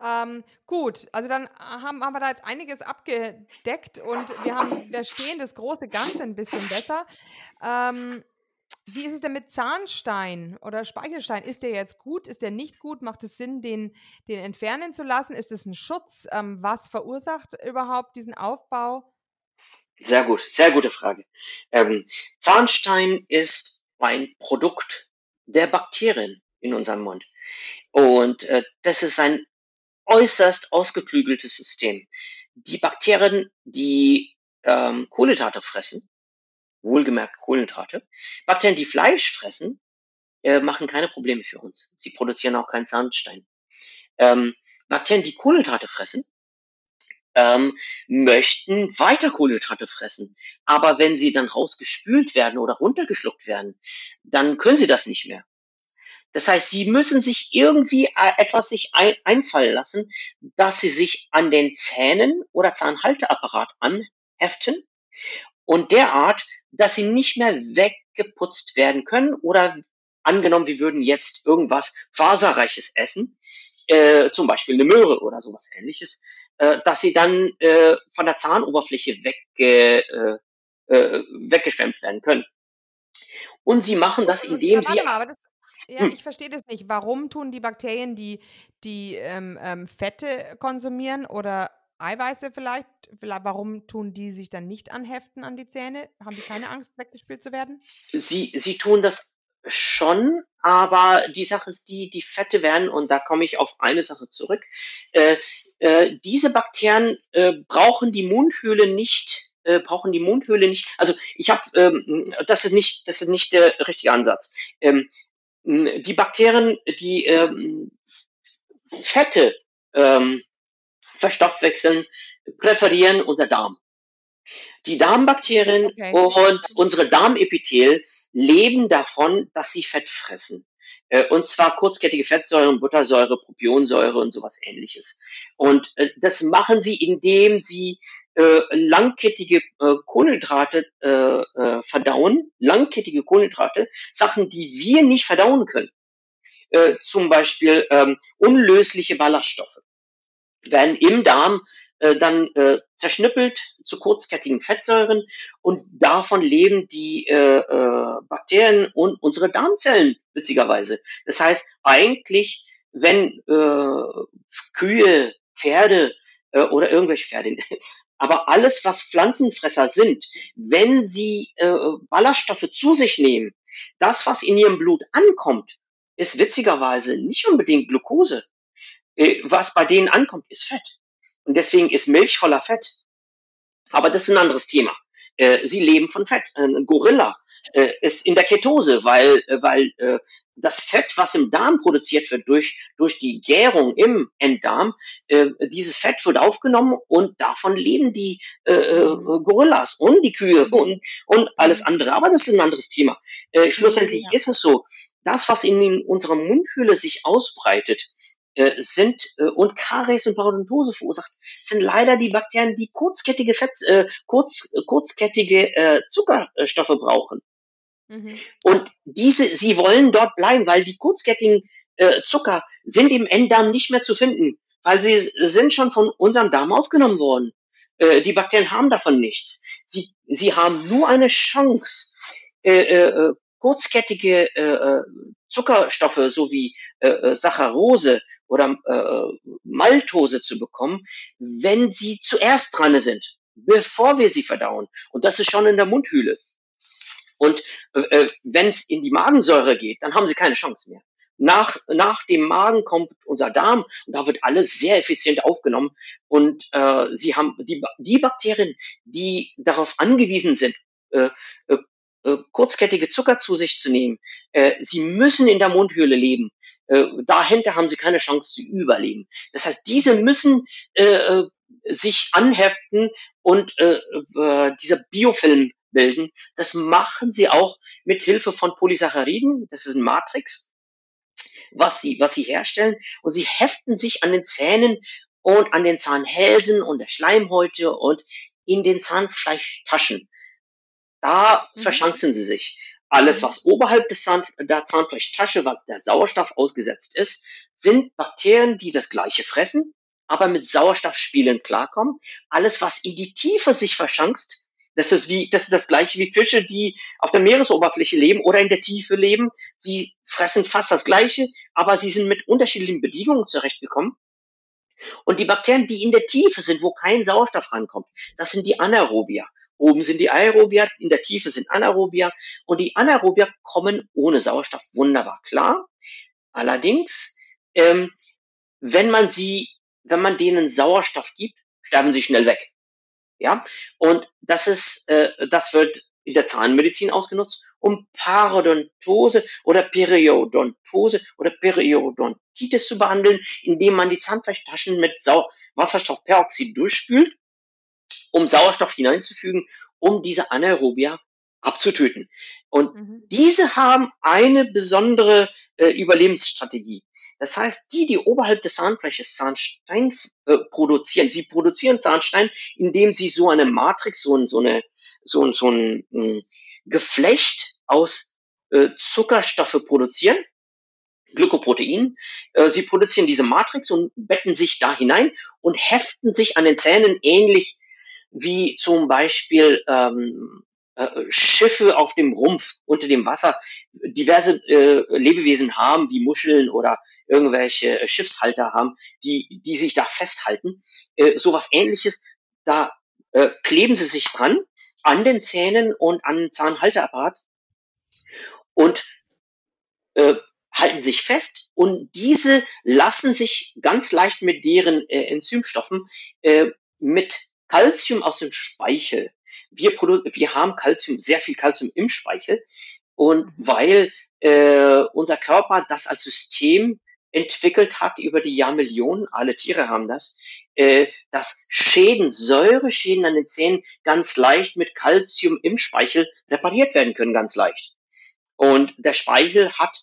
Ähm, gut, also dann haben, haben wir da jetzt einiges abgedeckt und wir haben, wir stehen das große Ganze ein bisschen besser. Ähm, wie ist es denn mit Zahnstein oder Speichelstein? Ist der jetzt gut? Ist der nicht gut? Macht es Sinn, den, den entfernen zu lassen? Ist es ein Schutz? Ähm, was verursacht überhaupt diesen Aufbau? Sehr gut, sehr gute Frage. Ähm, Zahnstein ist ein Produkt der Bakterien in unserem Mund. Und äh, das ist ein äußerst ausgeklügeltes System. Die Bakterien, die ähm, Kohlenhydrate fressen, wohlgemerkt Kohlenhydrate, Bakterien, die Fleisch fressen, äh, machen keine Probleme für uns. Sie produzieren auch keinen Zahnstein. Ähm, Bakterien, die Kohlenhydrate fressen, ähm, möchten weiter Kohlenhydrate fressen. Aber wenn sie dann rausgespült werden oder runtergeschluckt werden, dann können sie das nicht mehr. Das heißt, sie müssen sich irgendwie äh, etwas sich ein, einfallen lassen, dass sie sich an den Zähnen oder Zahnhalteapparat anheften und derart, dass sie nicht mehr weggeputzt werden können oder angenommen, wir würden jetzt irgendwas Faserreiches essen, äh, zum Beispiel eine Möhre oder sowas ähnliches, äh, dass sie dann äh, von der Zahnoberfläche wegge, äh, äh, weggeschwemmt werden können. Und sie machen das, indem sie. Mal, das, ja, hm. ich verstehe das nicht. Warum tun die Bakterien, die, die ähm, ähm, Fette konsumieren oder Eiweiße vielleicht, warum tun die sich dann nicht anheften an die Zähne? Haben die keine Angst, weggespült zu werden? Sie, sie tun das schon, aber die Sache ist die, die Fette werden, und da komme ich auf eine Sache zurück, äh, äh, diese Bakterien äh, brauchen die Mundhöhle nicht äh, brauchen die Mundhöhle nicht. Also ich habe, ähm, das ist nicht, das ist nicht der richtige Ansatz. Ähm, die Bakterien, die ähm, Fette ähm, verstoffwechseln, präferieren unser Darm. Die Darmbakterien okay. und unsere Darmepithel leben davon, dass sie Fett fressen. Äh, und zwar kurzkettige Fettsäuren, Buttersäure, Propionsäure und sowas ähnliches. Und äh, das machen sie, indem sie äh, langkettige äh, Kohlenhydrate äh, verdauen, langkettige Kohlenhydrate, Sachen, die wir nicht verdauen können. Zum Beispiel ähm, unlösliche Ballaststoffe werden im Darm äh, dann äh, zerschnippelt zu kurzkettigen Fettsäuren und davon leben die äh, äh, Bakterien und unsere Darmzellen witzigerweise. Das heißt eigentlich, wenn äh, Kühe, Pferde äh, oder irgendwelche Pferde aber alles, was Pflanzenfresser sind, wenn sie äh, Ballaststoffe zu sich nehmen, das, was in ihrem Blut ankommt, ist witzigerweise nicht unbedingt Glucose. Äh, was bei denen ankommt, ist Fett. Und deswegen ist Milch voller Fett. Aber das ist ein anderes Thema. Äh, sie leben von Fett. Ein Gorilla äh, ist in der Ketose, weil, weil das Fett, was im Darm produziert wird durch, durch die Gärung im Enddarm, dieses Fett wird aufgenommen und davon leben die Gorillas und die Kühe und, und alles andere. Aber das ist ein anderes Thema. Äh, schlussendlich ja. ist es so, das, was in unserer Mundhöhle sich ausbreitet, äh, sind äh, und Karies und Parodontose verursacht, sind leider die Bakterien, die kurzkettige Fett, äh, kurz, kurzkettige äh, Zuckerstoffe brauchen. Mhm. Und diese, sie wollen dort bleiben, weil die kurzkettigen äh, Zucker sind im Enddarm nicht mehr zu finden, weil sie sind schon von unserem Darm aufgenommen worden. Äh, die Bakterien haben davon nichts. Sie, sie haben nur eine Chance, äh, äh, kurzkettige äh, äh Zuckerstoffe sowie äh, äh, Saccharose oder äh, Maltose zu bekommen, wenn sie zuerst dran sind, bevor wir sie verdauen. Und das ist schon in der Mundhülle. Und äh, äh wenn es in die Magensäure geht, dann haben sie keine Chance mehr. Nach, nach dem Magen kommt unser Darm und da wird alles sehr effizient aufgenommen. Und äh, sie haben die, die Bakterien, die darauf angewiesen sind, äh, äh kurzkettige Zucker zu sich zu nehmen, äh, sie müssen in der Mundhöhle leben. Äh, dahinter haben sie keine Chance zu überleben. Das heißt, diese müssen äh, äh sich anheften und äh, äh, dieser Biofilm bilden. Das machen sie auch mit Hilfe von Polysacchariden. Das ist ein Matrix, was sie, was sie herstellen. Und sie heften sich an den Zähnen und an den Zahnhälsen und der Schleimhäute und in den Zahnfleischtaschen. Da mhm. verschanzen sie sich. Alles, mhm. was oberhalb des Zahn, der Zahnfleischtasche, was der Sauerstoff ausgesetzt ist, sind Bakterien, die das Gleiche fressen, aber mit Sauerstoffspielen klarkommen. Alles, was in die Tiefe sich verschanzt, das ist wie, das ist das Gleiche wie Fische, die auf der Meeresoberfläche leben oder in der Tiefe leben. Sie fressen fast das Gleiche, aber sie sind mit unterschiedlichen Bedingungen zurechtgekommen. Und die Bakterien, die in der Tiefe sind, wo kein Sauerstoff rankommt, das sind die Anaerobia. Oben sind die Aerobia, in der Tiefe sind Anaerobia und die Anaerobia kommen ohne Sauerstoff wunderbar klar. Allerdings, ähm, wenn man sie, wenn man denen Sauerstoff gibt, sterben sie schnell weg. Ja, und das ist, äh, das wird in der Zahnmedizin ausgenutzt, um Parodontose oder Periodontose oder Periodontitis zu behandeln, indem man die Zahnfleischtaschen mit Sau Wasserstoffperoxid durchspült, um Sauerstoff hineinzufügen, um diese Anaerobia abzutöten. Und mhm. diese haben eine besondere äh, Überlebensstrategie. Das heißt, die, die oberhalb des Zahnfleisches Zahnstein äh, produzieren, sie produzieren Zahnstein, indem sie so eine Matrix, so, so, eine, so, so ein, ein Geflecht aus äh, Zuckerstoffe produzieren, Glykoprotein. Äh, sie produzieren diese Matrix und betten sich da hinein und heften sich an den Zähnen ähnlich wie zum Beispiel ähm, äh, Schiffe auf dem Rumpf unter dem Wasser diverse äh, Lebewesen haben, wie Muscheln oder irgendwelche äh, Schiffshalter haben, die, die sich da festhalten. Äh, sowas ähnliches, da äh, kleben sie sich dran an den Zähnen und an den Zahnhalteapparat und äh, halten sich fest und diese lassen sich ganz leicht mit deren äh, Enzymstoffen äh, mit Calcium aus dem Speichel. Wir, wir haben Calcium, sehr viel Calcium im Speichel und weil äh, unser Körper das als System entwickelt hat über die Jahrmillionen, alle Tiere haben das, äh, dass Schäden, Säureschäden an den Zähnen ganz leicht mit Calcium im Speichel repariert werden können, ganz leicht. Und der Speichel hat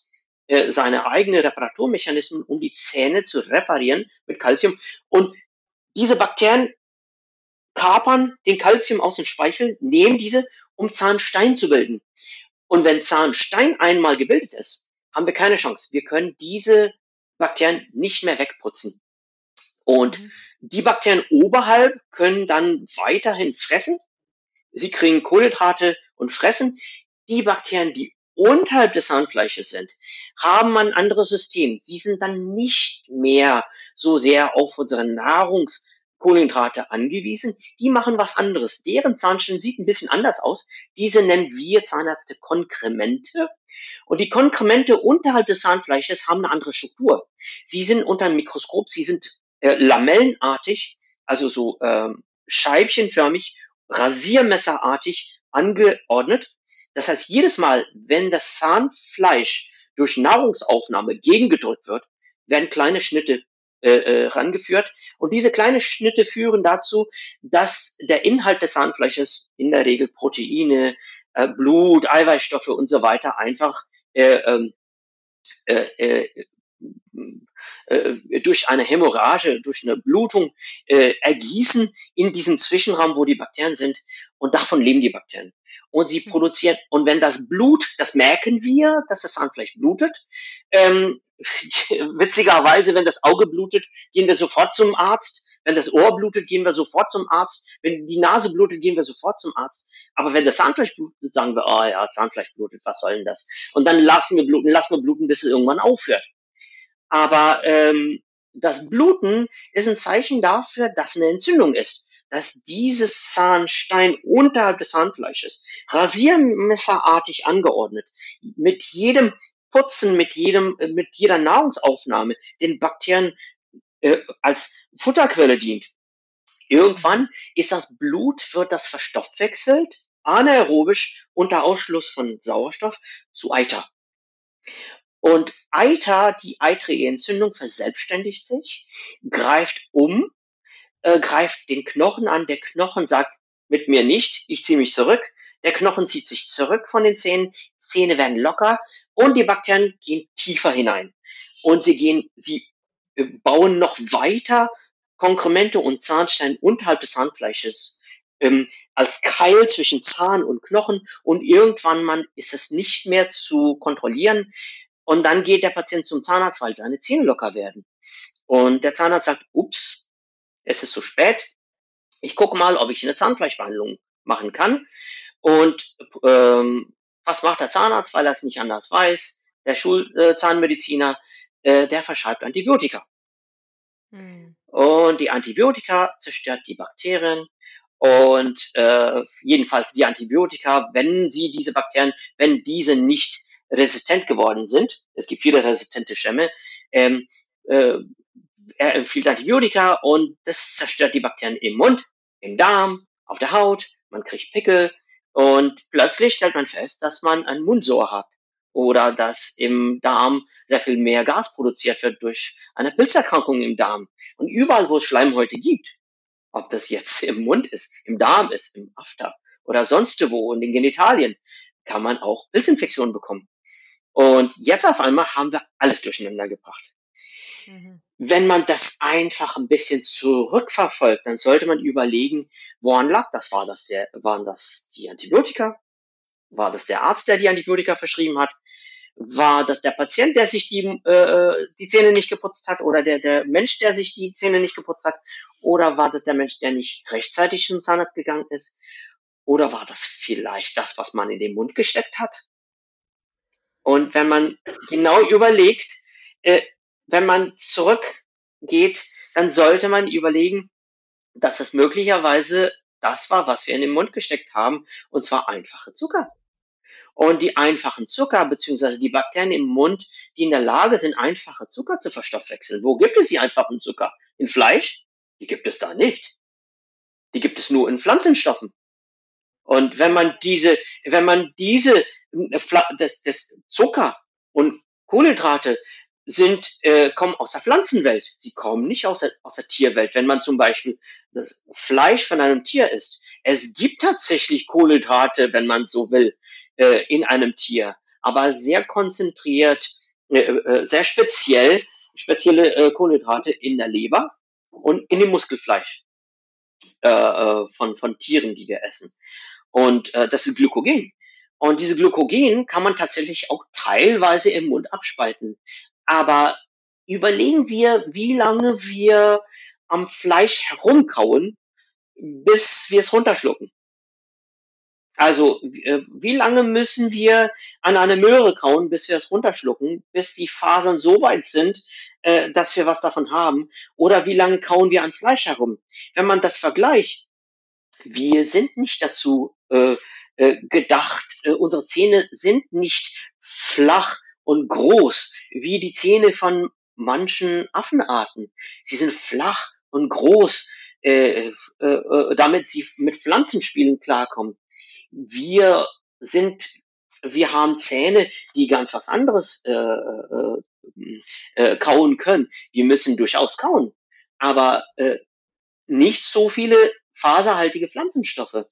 äh, seine eigene Reparaturmechanismen, um die Zähne zu reparieren mit Calcium. Und diese Bakterien kapern den Calcium aus dem Speichel, nehmen diese, um Zahnstein zu bilden. Und wenn Zahnstein einmal gebildet ist, haben wir keine Chance. Wir können diese Bakterien nicht mehr wegputzen. Und mhm. die Bakterien oberhalb können dann weiterhin fressen. Sie kriegen Kohlenhydrate und fressen. Die Bakterien, die unterhalb des Zahnfleisches sind, haben ein anderes System. Sie sind dann nicht mehr so sehr auf unsere Nahrungs- Kohlenhydrate angewiesen. Die machen was anderes. Deren Zahnstein sieht ein bisschen anders aus. Diese nennen wir Zahnärzte Konkremente. Und die Konkremente unterhalb des Zahnfleisches haben eine andere Struktur. Sie sind unter dem Mikroskop, sie sind äh, lamellenartig, also so äh, scheibchenförmig, rasiermesserartig angeordnet. Das heißt, jedes Mal, wenn das Zahnfleisch durch Nahrungsaufnahme gegengedrückt wird, werden kleine Schnitte äh, äh, rangeführt. Und diese kleinen Schnitte führen dazu, dass der Inhalt des Zahnfleisches, in der Regel Proteine, äh, Blut, Eiweißstoffe und so weiter, einfach äh, ähm, äh, äh, äh, durch eine Hämorrhage, durch eine Blutung äh, ergießen in diesem Zwischenraum, wo die Bakterien sind. Und davon leben die Bakterien. Und sie hm. produzieren, und wenn das Blut, das merken wir, dass das Zahnfleisch blutet, ähm, witzigerweise, wenn das Auge blutet, gehen wir sofort zum Arzt. Wenn das Ohr blutet, gehen wir sofort zum Arzt. Wenn die Nase blutet, gehen wir sofort zum Arzt. Aber wenn das Zahnfleisch blutet, sagen wir, oh ja, Zahnfleisch blutet, was soll denn das? Und dann lassen wir bluten, lassen wir bluten, bis es irgendwann aufhört. Aber ähm, das Bluten ist ein Zeichen dafür, dass eine Entzündung ist. Dass dieses Zahnstein unterhalb des Zahnfleisches rasiermesserartig angeordnet mit jedem Putzen, mit jedem, äh, mit jeder Nahrungsaufnahme den Bakterien äh, als Futterquelle dient. Irgendwann ist das Blut, wird das verstoffwechselt, anaerobisch unter Ausschluss von Sauerstoff zu Eiter. Und Eiter, die eitrige Entzündung verselbstständigt sich, greift um, äh, greift den Knochen an. Der Knochen sagt mit mir nicht, ich ziehe mich zurück. Der Knochen zieht sich zurück von den Zähnen, Zähne werden locker, und die Bakterien gehen tiefer hinein. Und sie gehen, sie äh, bauen noch weiter Konkremente und Zahnstein unterhalb des Zahnfleisches ähm, als Keil zwischen Zahn und Knochen und irgendwann mal ist es nicht mehr zu kontrollieren Und dann geht der Patient zum Zahnarzt, weil seine Zähne locker werden. Und der Zahnarzt sagt, ups, es ist zu spät. Ich gucke mal, ob ich eine Zahnfleischbehandlung machen kann. Und ähm, was macht der Zahnarzt, weil er es nicht anders weiß? Der Schulzahnmediziner, äh, der verschreibt Antibiotika. Mhm. Und die Antibiotika zerstört die Bakterien. Und äh, jedenfalls die Antibiotika, wenn sie diese Bakterien, wenn diese nicht resistent geworden sind, es gibt viele resistente Stämme, ähm, äh, er empfiehlt Antibiotika und das zerstört die Bakterien im Mund, im Darm, auf der Haut, man kriegt Pickel und plötzlich stellt man fest, dass man ein Mundsor hat oder dass im Darm sehr viel mehr Gas produziert wird durch eine Pilzerkrankung im Darm. Und überall, wo es Schleimhäute gibt, ob das jetzt im Mund ist, im Darm ist, im After oder sonst wo in den Genitalien, kann man auch Pilzinfektionen bekommen. Und jetzt auf einmal haben wir alles durcheinander gebracht. Mhm. Wenn man das einfach ein bisschen zurückverfolgt, dann sollte man überlegen, woran lag das? War das der, waren das die Antibiotika? War das der Arzt, der die Antibiotika verschrieben hat? War das der Patient, der sich die, äh, die Zähne nicht geputzt hat? Oder der, der Mensch, der sich die Zähne nicht geputzt hat? Oder war das der Mensch, der nicht rechtzeitig zum Zahnarzt gegangen ist? Oder war das vielleicht das, was man in den Mund gesteckt hat? Und wenn man genau überlegt, äh, wenn man zurückgeht, dann sollte man überlegen, dass es möglicherweise das war, was wir in den Mund gesteckt haben, und zwar einfache Zucker. Und die einfachen Zucker, beziehungsweise die Bakterien im Mund, die in der Lage sind, einfache Zucker zu verstoffwechseln. Wo gibt es die einfachen Zucker? In Fleisch? Die gibt es da nicht. Die gibt es nur in Pflanzenstoffen. Und wenn man diese, wenn man diese, äh, das, das Zucker und Kohlenhydrate sind, äh, kommen aus der Pflanzenwelt. Sie kommen nicht aus der, aus der Tierwelt. Wenn man zum Beispiel das Fleisch von einem Tier isst, es gibt tatsächlich Kohlenhydrate, wenn man so will, äh, in einem Tier, aber sehr konzentriert, äh, äh, sehr speziell, spezielle äh, Kohlenhydrate in der Leber und in dem Muskelfleisch äh, äh, von, von Tieren, die wir essen. Und äh, das ist Glykogen. Und diese Glykogen kann man tatsächlich auch teilweise im Mund abspalten. Aber überlegen wir, wie lange wir am Fleisch herumkauen, bis wir es runterschlucken. Also, äh, wie lange müssen wir an eine Möhre kauen, bis wir es runterschlucken, bis die Fasern so weit sind, äh, dass wir was davon haben? Oder wie lange kauen wir an Fleisch herum? Wenn man das vergleicht, wir sind nicht dazu äh, äh, gedacht, unsere Zähne sind nicht flach und groß wie die Zähne von manchen Affenarten. Sie sind flach und groß, äh, äh, äh, damit sie mit Pflanzenspielen klarkommen. Wir sind, wir haben Zähne, die ganz was anderes äh, äh, äh, kauen können. Wir müssen durchaus kauen, aber äh, nicht so viele faserhaltige Pflanzenstoffe.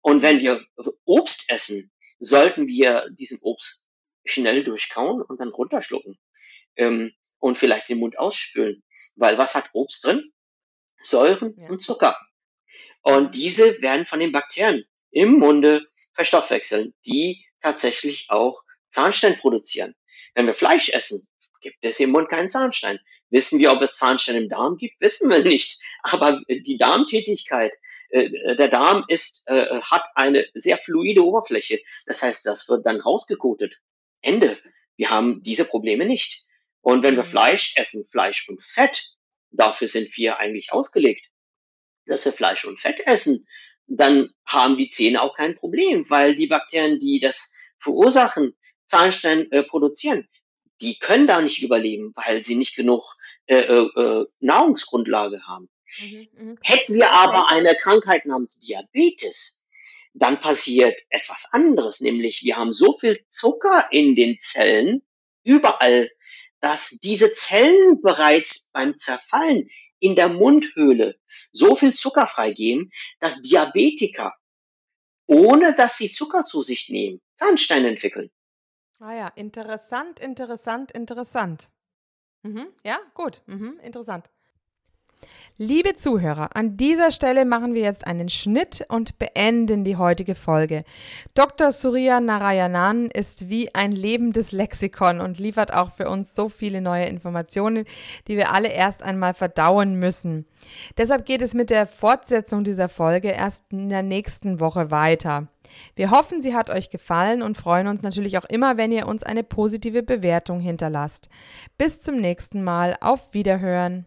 Und wenn wir Obst essen, sollten wir diesen Obst schnell durchkauen und dann runterschlucken. Ähm, und vielleicht den Mund ausspülen. Weil was hat Obst drin? Säuren ja. und Zucker. Und diese werden von den Bakterien im Munde verstoffwechseln, die tatsächlich auch Zahnstein produzieren. Wenn wir Fleisch essen, gibt es im Mund keinen Zahnstein. Wissen wir, ob es Zahnstein im Darm gibt? Wissen wir nicht. Aber die Darmtätigkeit äh, der Darm ist, äh, hat eine sehr fluide Oberfläche. Das heißt, das wird dann rausgekotet. Ende. Wir haben diese Probleme nicht. Und wenn wir mhm. Fleisch essen, Fleisch und Fett, dafür sind wir eigentlich ausgelegt, dass wir Fleisch und Fett essen, dann haben die Zähne auch kein Problem, weil die Bakterien, die das verursachen, Zahnstein äh, produzieren, die können da nicht überleben, weil sie nicht genug äh, äh, Nahrungsgrundlage haben. Mhm, mhm, Hätten wir aber eine Krankheit namens Diabetes, dann passiert etwas anderes, nämlich wir haben so viel Zucker in den Zellen, überall, dass diese Zellen bereits beim Zerfallen in der Mundhöhle so viel Zucker freigeben, dass Diabetiker, ohne dass sie Zucker zu sich nehmen, Zahnsteine entwickeln. Ah ja, interessant, interessant, interessant. Mhm, ja, gut, mhm, interessant. Liebe Zuhörer, an dieser Stelle machen wir jetzt einen Schnitt und beenden die heutige Folge. Dr. Surya Narayanan ist wie ein lebendes Lexikon und liefert auch für uns so viele neue Informationen, die wir alle erst einmal verdauen müssen. Deshalb geht es mit der Fortsetzung dieser Folge erst in der nächsten Woche weiter. Wir hoffen, sie hat euch gefallen und freuen uns natürlich auch immer, wenn ihr uns eine positive Bewertung hinterlasst. Bis zum nächsten Mal. Auf Wiederhören.